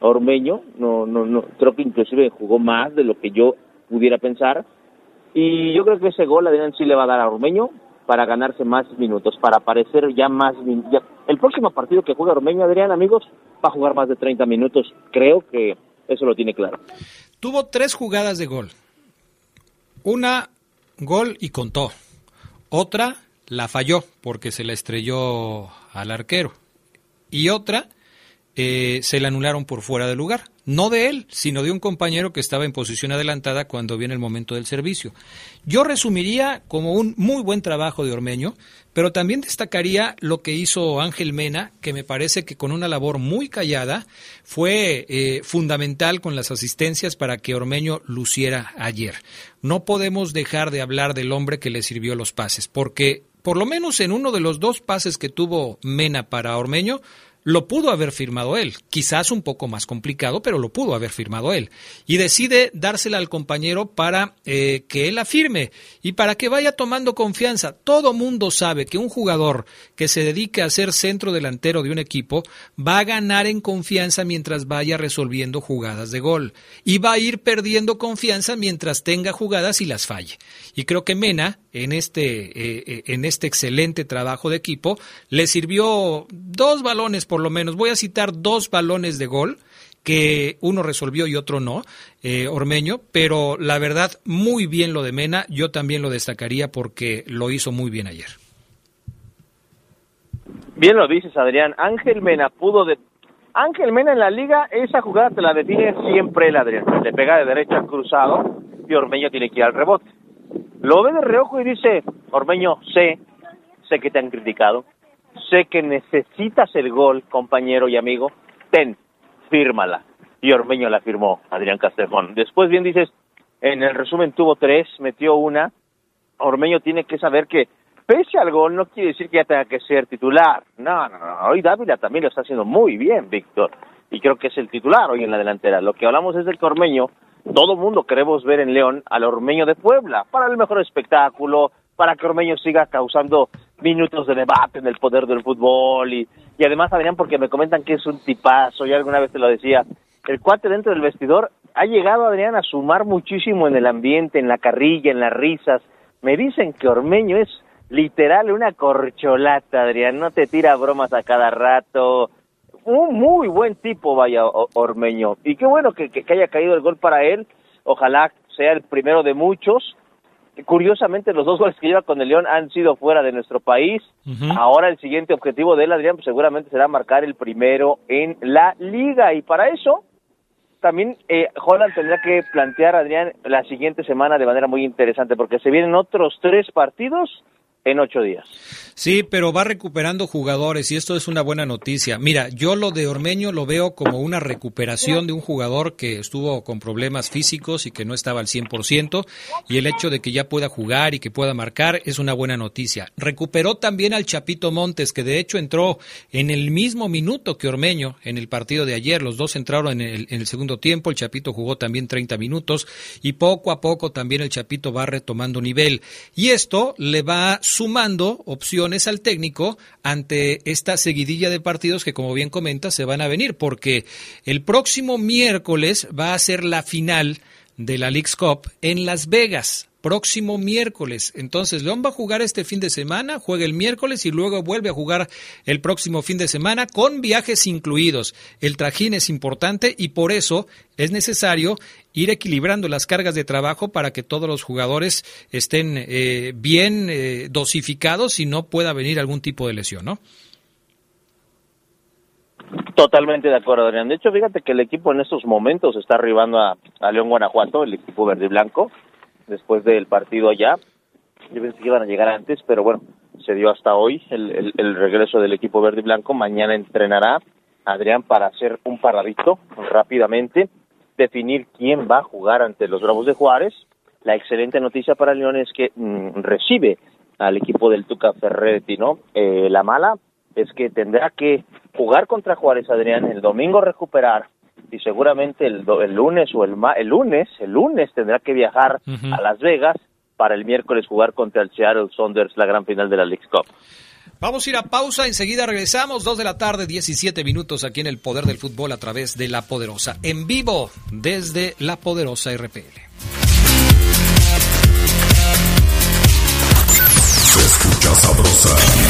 a Ormeño, no, no, no, creo que inclusive jugó más de lo que yo pudiera pensar. Y yo creo que ese gol Adrián sí le va a dar a Ormeño para ganarse más minutos, para aparecer ya más. El próximo partido que juega Ormeño, Adrián, amigos, va a jugar más de 30 minutos. Creo que eso lo tiene claro. Tuvo tres jugadas de gol. Una, gol y contó. Otra, la falló porque se la estrelló al arquero. Y otra, eh, se la anularon por fuera de lugar. No de él, sino de un compañero que estaba en posición adelantada cuando viene el momento del servicio. Yo resumiría como un muy buen trabajo de Ormeño, pero también destacaría lo que hizo Ángel Mena, que me parece que con una labor muy callada fue eh, fundamental con las asistencias para que Ormeño luciera ayer. No podemos dejar de hablar del hombre que le sirvió los pases, porque por lo menos en uno de los dos pases que tuvo Mena para Ormeño, lo pudo haber firmado él, quizás un poco más complicado, pero lo pudo haber firmado él. Y decide dársela al compañero para eh, que él la firme y para que vaya tomando confianza. Todo mundo sabe que un jugador que se dedique a ser centro delantero de un equipo va a ganar en confianza mientras vaya resolviendo jugadas de gol y va a ir perdiendo confianza mientras tenga jugadas y las falle. Y creo que Mena, en este, eh, eh, en este excelente trabajo de equipo, le sirvió dos balones por lo menos. Voy a citar dos balones de gol que uno resolvió y otro no, eh, Ormeño, pero la verdad, muy bien lo de Mena, yo también lo destacaría porque lo hizo muy bien ayer. Bien lo dices, Adrián. Ángel Mena pudo de... Ángel Mena en la liga, esa jugada te la define siempre el Adrián. Le pega de derecha al cruzado y Ormeño tiene que ir al rebote. Lo ve de reojo y dice, Ormeño, sé, sé que te han criticado, sé que necesitas el gol, compañero y amigo, ten, fírmala. Y Ormeño la firmó, Adrián Castellón. Después bien dices, en el resumen tuvo tres, metió una. Ormeño tiene que saber que pese al gol no quiere decir que ya tenga que ser titular. No, no, no. Hoy Dávila también lo está haciendo muy bien, Víctor. Y creo que es el titular hoy en la delantera. Lo que hablamos es del que Ormeño, todo mundo queremos ver en León al Ormeño de Puebla para el mejor espectáculo, para que Ormeño siga causando minutos de debate en el poder del fútbol y, y además Adrián porque me comentan que es un tipazo, y alguna vez te lo decía, el cuate dentro del vestidor ha llegado Adrián a sumar muchísimo en el ambiente, en la carrilla, en las risas. Me dicen que Ormeño es literal una corcholata, Adrián, no te tira bromas a cada rato, un muy buen tipo, vaya, Ormeño. Y qué bueno que, que, haya caído el gol para él. Ojalá sea el primero de muchos. Curiosamente, los dos goles que lleva con el León han sido fuera de nuestro país. Ahora el siguiente objetivo de él, Adrián, pues seguramente será marcar el primero en la liga. Y para eso, también eh, Holland tendrá que plantear, Adrián, la siguiente semana de manera muy interesante, porque se vienen otros tres partidos en ocho días. Sí, pero va recuperando jugadores y esto es una buena noticia. Mira, yo lo de Ormeño lo veo como una recuperación de un jugador que estuvo con problemas físicos y que no estaba al 100% y el hecho de que ya pueda jugar y que pueda marcar es una buena noticia. Recuperó también al Chapito Montes, que de hecho entró en el mismo minuto que Ormeño en el partido de ayer. Los dos entraron en el, en el segundo tiempo, el Chapito jugó también 30 minutos y poco a poco también el Chapito va retomando nivel. Y esto le va sumando opciones al técnico ante esta seguidilla de partidos que, como bien comenta, se van a venir, porque el próximo miércoles va a ser la final de la League's Cup en Las Vegas próximo miércoles. Entonces, León va a jugar este fin de semana, juega el miércoles y luego vuelve a jugar el próximo fin de semana con viajes incluidos. El trajín es importante y por eso es necesario ir equilibrando las cargas de trabajo para que todos los jugadores estén eh, bien eh, dosificados y no pueda venir algún tipo de lesión, ¿no? Totalmente de acuerdo, Adrián. De hecho, fíjate que el equipo en estos momentos está arribando a, León Guanajuato, el equipo verde y blanco después del partido allá. Yo pensé que iban a llegar antes, pero bueno, se dio hasta hoy el, el, regreso del equipo verde y blanco. Mañana entrenará Adrián para hacer un paradito rápidamente, definir quién va a jugar ante los Bravos de Juárez. La excelente noticia para León es que mm, recibe al equipo del Tuca Ferretti, ¿no? Eh, la mala es que tendrá que jugar contra Juárez Adrián, el domingo recuperar y seguramente el, el lunes o el, el lunes, el lunes tendrá que viajar a Las Vegas para el miércoles jugar contra el Seattle Saunders la gran final de la League Cup. Vamos a ir a pausa, enseguida regresamos, dos de la tarde, 17 minutos aquí en el Poder del Fútbol a través de La Poderosa, en vivo desde La Poderosa RPL. Se escucha sabrosa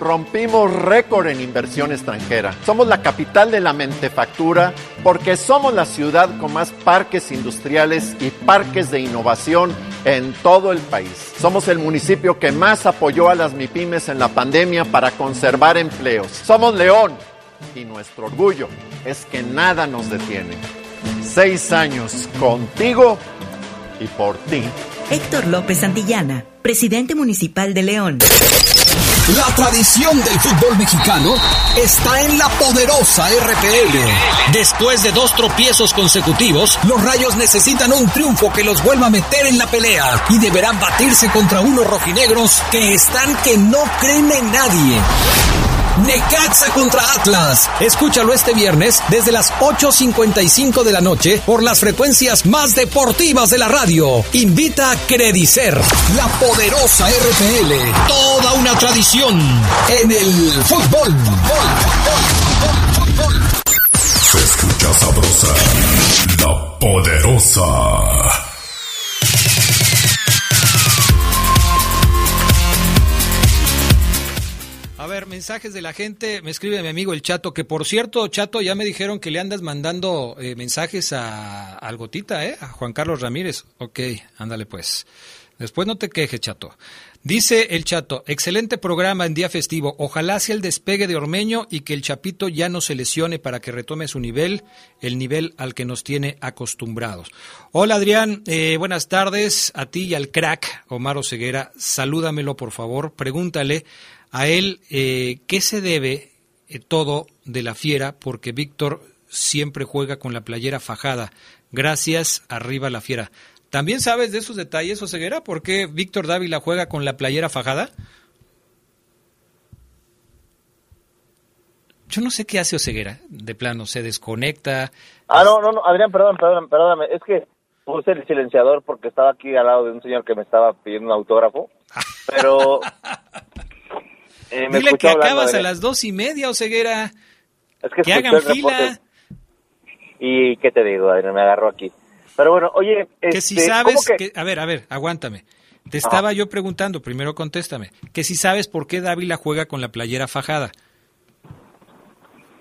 rompimos récord en inversión extranjera. Somos la capital de la mentefactura porque somos la ciudad con más parques industriales y parques de innovación en todo el país. Somos el municipio que más apoyó a las MIPIMES en la pandemia para conservar empleos. Somos León y nuestro orgullo es que nada nos detiene. Seis años contigo y por ti. Héctor López Santillana, presidente municipal de León. La tradición del fútbol mexicano está en la poderosa RPL. Después de dos tropiezos consecutivos, los Rayos necesitan un triunfo que los vuelva a meter en la pelea y deberán batirse contra unos rojinegros que están que no creen en nadie. Necaxa contra Atlas. Escúchalo este viernes desde las 8.55 de la noche por las frecuencias más deportivas de la radio. Invita a Credicer, la poderosa RPL. Toda una tradición en el fútbol. Se escucha sabrosa, la poderosa. Mensajes de la gente. Me escribe mi amigo el Chato, que por cierto, Chato, ya me dijeron que le andas mandando eh, mensajes a, al Gotita, ¿eh? A Juan Carlos Ramírez. Ok, ándale pues. Después no te quejes, Chato. Dice el Chato, excelente programa en día festivo. Ojalá sea el despegue de Ormeño y que el Chapito ya no se lesione para que retome su nivel, el nivel al que nos tiene acostumbrados. Hola Adrián, eh, buenas tardes a ti y al crack Omar Ceguera. Salúdamelo por favor, pregúntale a él, eh, ¿qué se debe eh, todo de la fiera? Porque Víctor siempre juega con la playera fajada. Gracias, arriba la fiera. ¿También sabes de esos detalles, Oseguera? ¿Por qué Víctor Dávila juega con la playera fajada? Yo no sé qué hace Oseguera, de plano, se desconecta. Ah, no, no, no, Adrián, perdón, perdón, perdóname, es que puse el silenciador porque estaba aquí al lado de un señor que me estaba pidiendo un autógrafo, pero... Eh, me Dile que acabas a las dos y media, Oseguera. Es que, hagan fila. Y qué te digo, Adrián, me agarró aquí. Pero bueno, oye... Que si este, sabes... Que... a ver, a ver, aguántame. Te estaba yo preguntando, primero contéstame, que si sabes por qué Dávila juega con la playera fajada.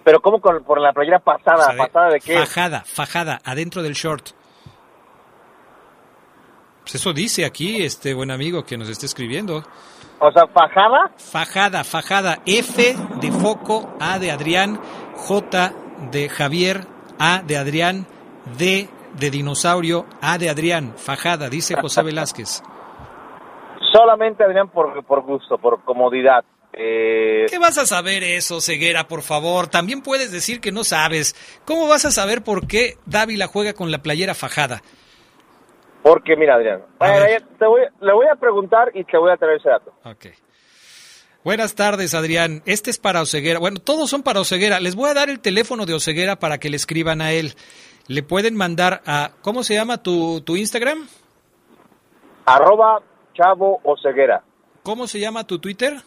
Pero ¿cómo con, por la playera pasada? ¿Pasada de qué? Fajada, fajada, adentro del short. Pues eso dice aquí este buen amigo que nos está escribiendo. O sea, fajada. Fajada, fajada. F de foco, A de Adrián, J de Javier, A de Adrián, D de dinosaurio, A de Adrián, fajada, dice José Velázquez. Solamente Adrián por, por gusto, por comodidad. Eh, ¿Qué vas a saber eso, Ceguera, por favor? También puedes decir que no sabes. ¿Cómo vas a saber por qué Dávila juega con la playera fajada? Porque, mira, Adrián, te voy, le voy a preguntar y te voy a traer ese dato. Ok. Buenas tardes, Adrián. Este es para Oseguera. Bueno, todos son para Oseguera. Les voy a dar el teléfono de Oseguera para que le escriban a él. Le pueden mandar a... ¿Cómo se llama tu, tu Instagram? Arroba Chavo Oseguera. ¿Cómo se llama tu Twitter?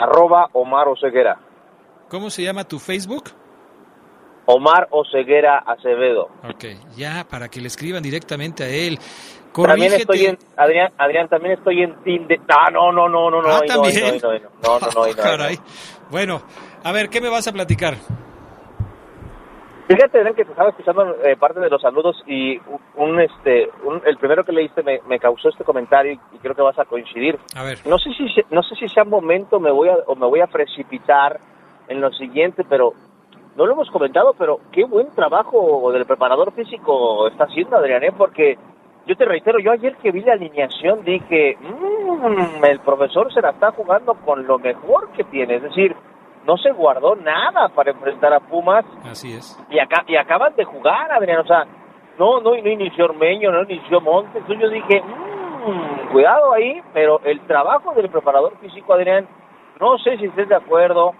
arroba Omar Oseguera. ¿Cómo se llama tu Facebook? Omar Oseguera Acevedo. Ok, ya, para que le escriban directamente a él. También estoy en, Adrián, Adrián, también estoy en Tinder. Ah, no, no, no, no, no. Ah, también. No, no, no, no, Caray. Bueno, a ver, ¿qué me vas a platicar? Fíjate, que te estaba escuchando eh, parte de los saludos y un, este, el primero que leíste me, me, causó este comentario y, creo que vas a coincidir. A ver. No sé si no sé si sea momento me voy a o me voy a precipitar en lo siguiente, pero no lo hemos comentado, pero qué buen trabajo del preparador físico está haciendo Adrián, ¿eh? porque yo te reitero, yo ayer que vi la alineación dije, mmm, el profesor se la está jugando con lo mejor que tiene, es decir, no se guardó nada para enfrentar a Pumas. Así es. Y, acá, y acaban de jugar, Adrián. O sea, no, no, no inició Ormeño, no inició Montes. Entonces yo dije, mmm, cuidado ahí, pero el trabajo del preparador físico, Adrián, no sé si estés de acuerdo,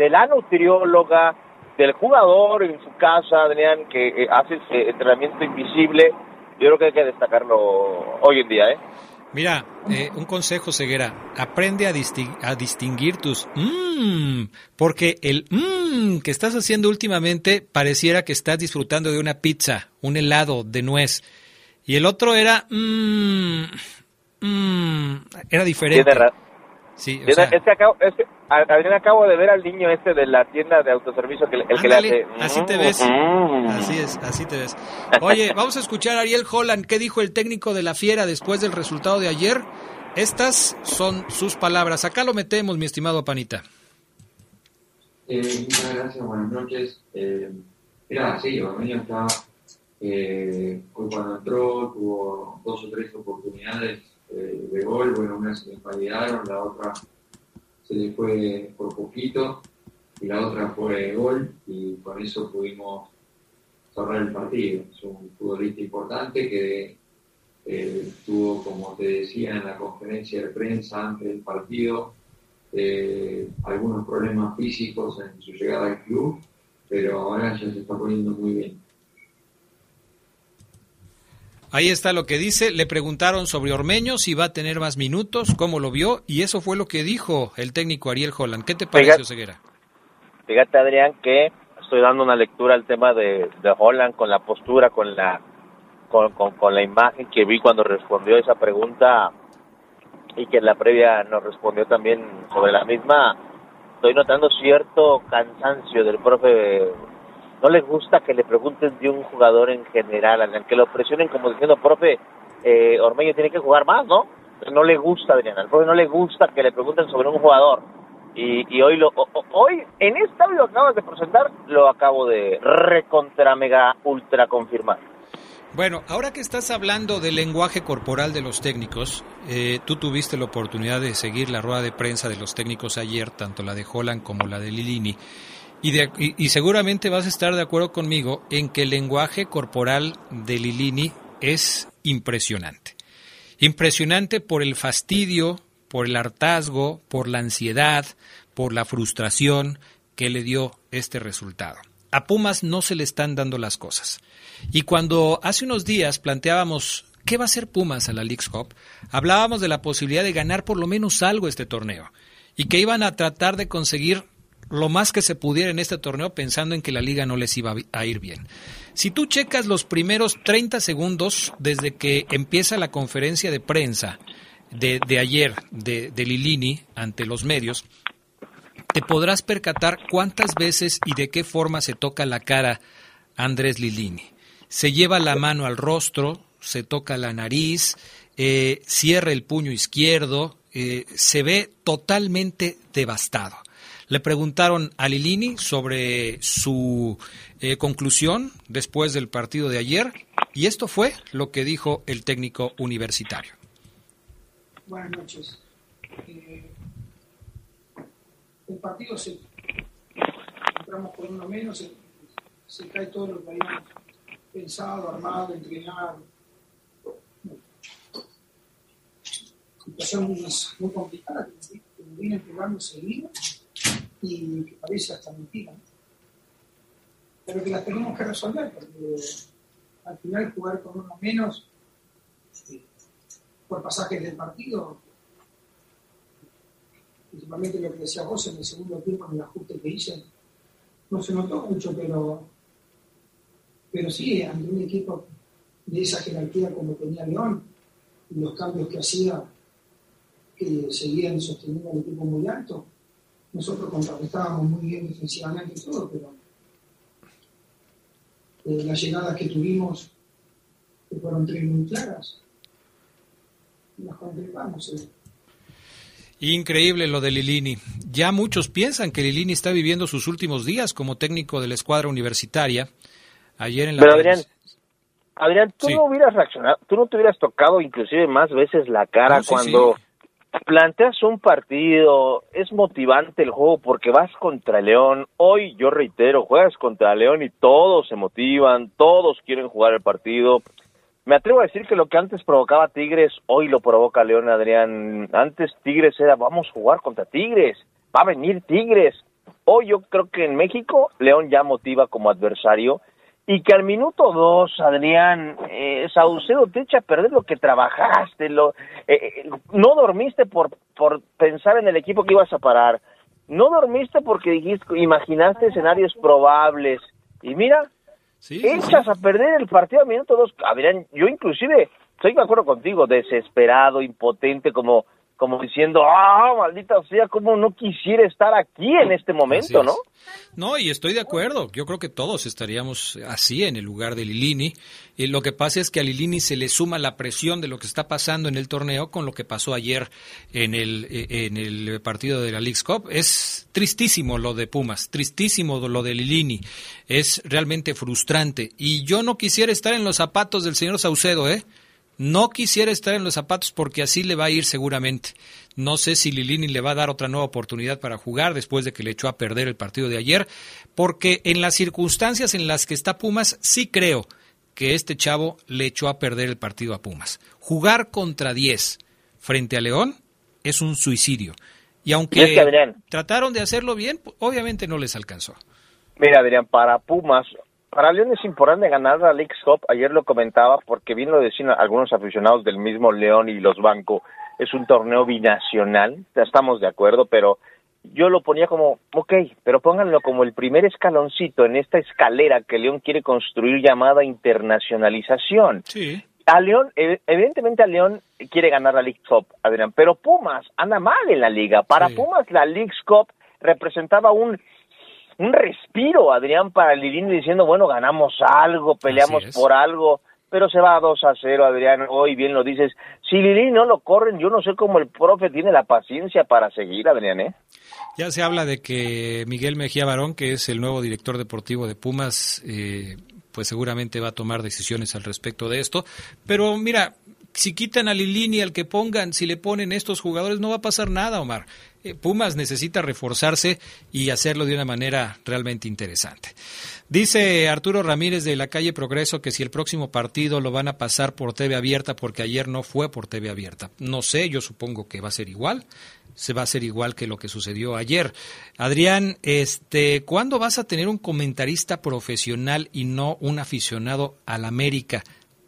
de la nutrióloga, del jugador en su casa, Adrián, que eh, hace ese entrenamiento invisible, yo creo que hay que destacarlo hoy en día, ¿eh? Mira, eh, un consejo, Ceguera. Aprende a, a distinguir tus mmm, porque el mmm que estás haciendo últimamente pareciera que estás disfrutando de una pizza, un helado de nuez. Y el otro era mmm, mmm, era diferente. Sí, es, que acabo, es que, acabo de ver al niño este de la tienda de autoservicio, que, el que le hace... Así te ves. Mm. Así es, así te ves. Oye, vamos a escuchar a Ariel Holland. ¿Qué dijo el técnico de la Fiera después del resultado de ayer? Estas son sus palabras. Acá lo metemos, mi estimado Panita. Eh, muchas gracias, buenas noches. Eh, mira, sí, Ormeño está... Eh, cuando entró tuvo dos o tres oportunidades eh, de gol, bueno, una se le validaron, la otra se le fue por poquito y la otra fue gol y con eso pudimos cerrar el partido. Es un futbolista importante que eh, tuvo, como te decía en la conferencia de prensa antes del partido, eh, algunos problemas físicos en su llegada al club, pero ahora ya se está poniendo muy bien. Ahí está lo que dice. Le preguntaron sobre Ormeño si va a tener más minutos, cómo lo vio, y eso fue lo que dijo el técnico Ariel Holland. ¿Qué te pareció, Ceguera? Fíjate, Adrián, que estoy dando una lectura al tema de, de Holland con la postura, con la, con, con, la imagen que vi cuando respondió esa pregunta y que en la previa nos respondió también sobre la misma. Estoy notando cierto cansancio del profe no les gusta que le pregunten de un jugador en general, que lo presionen como diciendo, profe, eh, Ormeño tiene que jugar más, ¿no? No le gusta, Adrián, al profe no le gusta que le pregunten sobre un jugador. Y, hoy, lo, hoy, en audio que acabas de presentar, lo acabo de recontra mega ultra confirmar. Bueno, ahora que estás hablando del lenguaje corporal de los técnicos, eh, tú tuviste la oportunidad de seguir la rueda de prensa de los técnicos ayer, tanto la de Holland como la de Lilini. Y, seguramente vas a estar de acuerdo conmigo en que el lenguaje corporal de Lilini es impresionante. Impresionante por el fastidio, por el hartazgo, por la ansiedad, por la frustración que le dio este resultado. A Pumas no se le están dando las cosas. Y cuando hace unos días planteábamos qué va a hacer Pumas a la League's Cup, hablábamos de la posibilidad de ganar por lo menos algo este torneo y que iban a tratar de conseguir lo más que se pudiera en este torneo pensando en que la liga no les iba a ir bien. Si tú checas los primeros 30 segundos desde que empieza la conferencia de prensa de, ayer de, de Lilini ante los medios, te podrás percatar cuántas veces y de qué forma se toca la cara Andrés Lilini. Se lleva la mano al rostro, se toca la nariz, eh, cierra el puño izquierdo, eh, se ve totalmente devastado. Le preguntaron a Lilini sobre su eh, conclusión después del partido de ayer y esto fue lo que dijo el técnico universitario. Buenas noches. Eh, el partido se entramos con uno menos, se, cae todo lo que habíamos pensado, armado, entrenado. Situación muy, muy complicada, que viene jugando seguido y que parece hasta mentira. Pero que las tenemos que resolver, porque al final jugar con uno menos este, por pasajes del partido, principalmente lo que decía vos en el segundo tiempo, en el ajuste que hice, no se notó mucho, pero, pero sí, ante un equipo de esa jerarquía como tenía León, y los cambios que hacía, que seguían sosteniendo al equipo muy alto, nosotros contrarrestábamos muy bien defensivamente y todo, pero eh, las llegadas que tuvimos, que fueron tres muy claras, las contemplamos. Eh. Increíble lo de Lilini. Ya muchos piensan que Lilini está viviendo sus últimos días como técnico de la escuadra universitaria. Ayer en la Pero Adrián, Adrián, tú no hubieras reaccionado, tú no te hubieras tocado inclusive más veces la cara cuando planteas un partido, es motivante el juego porque vas contra León. Hoy, yo reitero, juegas contra León y todos se motivan, todos quieren jugar el partido. Me atrevo a decir que lo que antes provocaba Tigres, hoy lo provoca León Adrián. Antes Tigres era, vamos a jugar contra Tigres, va a venir Tigres. Hoy yo creo que en México León ya motiva como adversario y que al minuto dos, Adrián, eh, Saucedo te echa a perder lo que trabajaste, lo, eh, eh, no dormiste por, por pensar en el equipo que ibas a parar, no dormiste porque dijiste, imaginaste escenarios probables, y mira, echas a perder el partido al minuto dos, Adrián, yo inclusive estoy de acuerdo contigo, desesperado, impotente, como como diciendo, ah, maldita sea, como no quisiera estar aquí en este momento, ¿no? No, y estoy de acuerdo. Yo creo que todos estaríamos así en el lugar de Lilini. Y lo que pasa es que a Lilini se le suma la presión de lo que está pasando en el torneo con lo que pasó ayer en el, eh, en el partido de la League's Cup. Es tristísimo lo de Pumas, tristísimo lo de Lilini. Es realmente frustrante. Y yo no quisiera estar en los zapatos del señor Saucedo, ¿eh? No quisiera estar en los zapatos porque así le va a ir seguramente. No sé si Lilini le va a dar otra nueva oportunidad para jugar después de que le echó a perder el partido de ayer, porque en las circunstancias en las que está Pumas, sí creo que este chavo le echó a perder el partido a Pumas. Jugar contra 10 frente a León es un suicidio. Y aunque trataron de hacerlo bien, obviamente no les alcanzó. Mira, Adrián, para Pumas para León es importante ganar la League Cup. Ayer lo comentaba porque bien lo decían algunos aficionados del mismo León y los Bancos. Es un torneo binacional, estamos de acuerdo, pero yo lo ponía como, ok, pero pónganlo como el primer escaloncito en esta escalera que León quiere construir llamada internacionalización. Sí. A León, evidentemente a León quiere ganar la League Cup, Adrián, pero Pumas anda mal en la liga. Para Pumas la League Cup representaba un un respiro, Adrián, para Lilini diciendo, bueno, ganamos algo, peleamos por algo, pero se va a 2 a 0, Adrián, hoy bien lo dices. Si Lilini no lo corren, yo no sé cómo el profe tiene la paciencia para seguir, Adrián, ¿eh? Ya se habla de que Miguel Mejía Barón, que es el nuevo director deportivo de Pumas, eh, pues seguramente va a tomar decisiones al respecto de esto. Pero mira, si quitan a Lilini, al que pongan, si le ponen estos jugadores, no va a pasar nada, Omar. Eh, Pumas necesita reforzarse y hacerlo de una manera realmente interesante. Dice Arturo Ramírez de la calle Progreso que si el próximo partido lo van a pasar por TV abierta porque ayer no fue por TV abierta. No sé, yo supongo que va a ser igual. se va a hacer igual que lo que sucedió ayer. Adrián, este, ¿cuándo vas a tener un comentarista profesional y no un aficionado al América?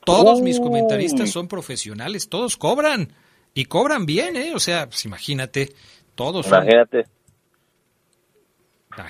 Todos mis comentaristas son profesionales, todos cobran y cobran bien, ¿eh? O sea, pues imagínate, todos. Imagínate.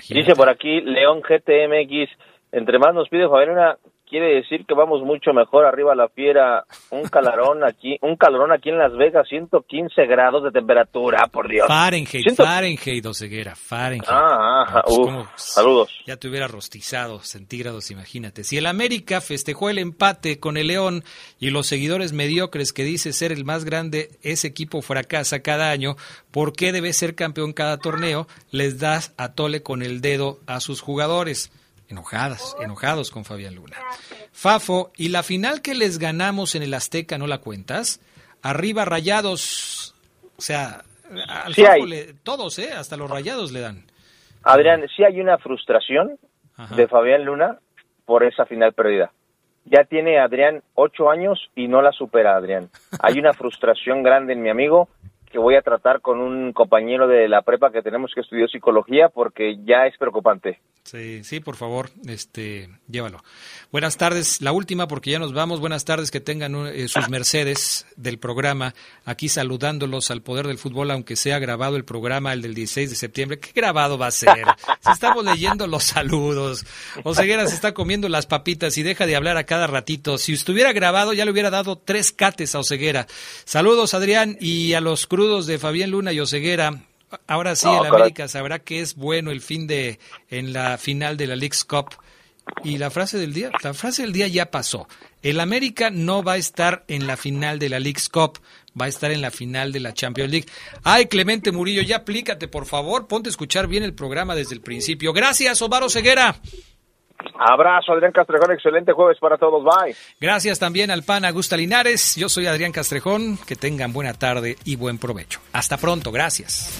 Dice por aquí León GTMX, entre más nos pide Fabián quiere decir que vamos mucho mejor arriba la fiera. Un calorón aquí, un calorón aquí en Las Vegas, 115 grados de temperatura, por Dios. Fahrenheit, Fahrenheit, Oseguera, Fahrenheit. Ah, ah pues, saludos. Ya te hubiera rostizado centígrados, imagínate. Si el América festejó el empate con el León y los seguidores mediocres que dice ser el más grande, ese equipo fracasa cada año, ¿por qué debe ser campeón cada torneo? Les das a tole con el dedo a sus jugadores enojadas, enojados con Fabián Luna. Fafo, ¿y la final que les ganamos en el Azteca no la cuentas? Arriba rayados, o sea, al Fafo todos, ¿eh? hasta los rayados le dan. Adrián, sí hay una frustración de Fabián Luna por esa final perdida. Ya tiene Adrián ocho años y no la supera Adrián. Hay una frustración grande en mi amigo que voy a tratar con un compañero de la prepa que tenemos que estudiar psicología porque ya es preocupante. Sí, sí, por favor, este, llévalo. Buenas tardes, la última porque ya nos vamos. Buenas tardes, que tengan eh, sus mercedes del programa. Aquí saludándolos al poder del fútbol, aunque sea grabado el programa, el del 16 de septiembre. ¿Qué grabado va a ser? Estamos leyendo los saludos. Oseguera se está comiendo las papitas y deja de hablar a cada ratito. Si estuviera grabado, ya le hubiera dado tres cates a Oseguera. Saludos, Adrián, y a los crudos de Fabián Luna y Oseguera. Ahora sí, el América sabrá que es bueno el fin de en la final de la League's Cup. Y la frase del día, la frase del día ya pasó. El América no va a estar en la final de la League's Cup, va a estar en la final de la Champions League. Ay, Clemente Murillo, ya aplícate, por favor, ponte a escuchar bien el programa desde el principio. Gracias, Omar Ceguera. Abrazo, Adrián Castrejón. Excelente jueves para todos. Bye. Gracias también al pan Augusta Linares. Yo soy Adrián Castrejón. Que tengan buena tarde y buen provecho. Hasta pronto. Gracias.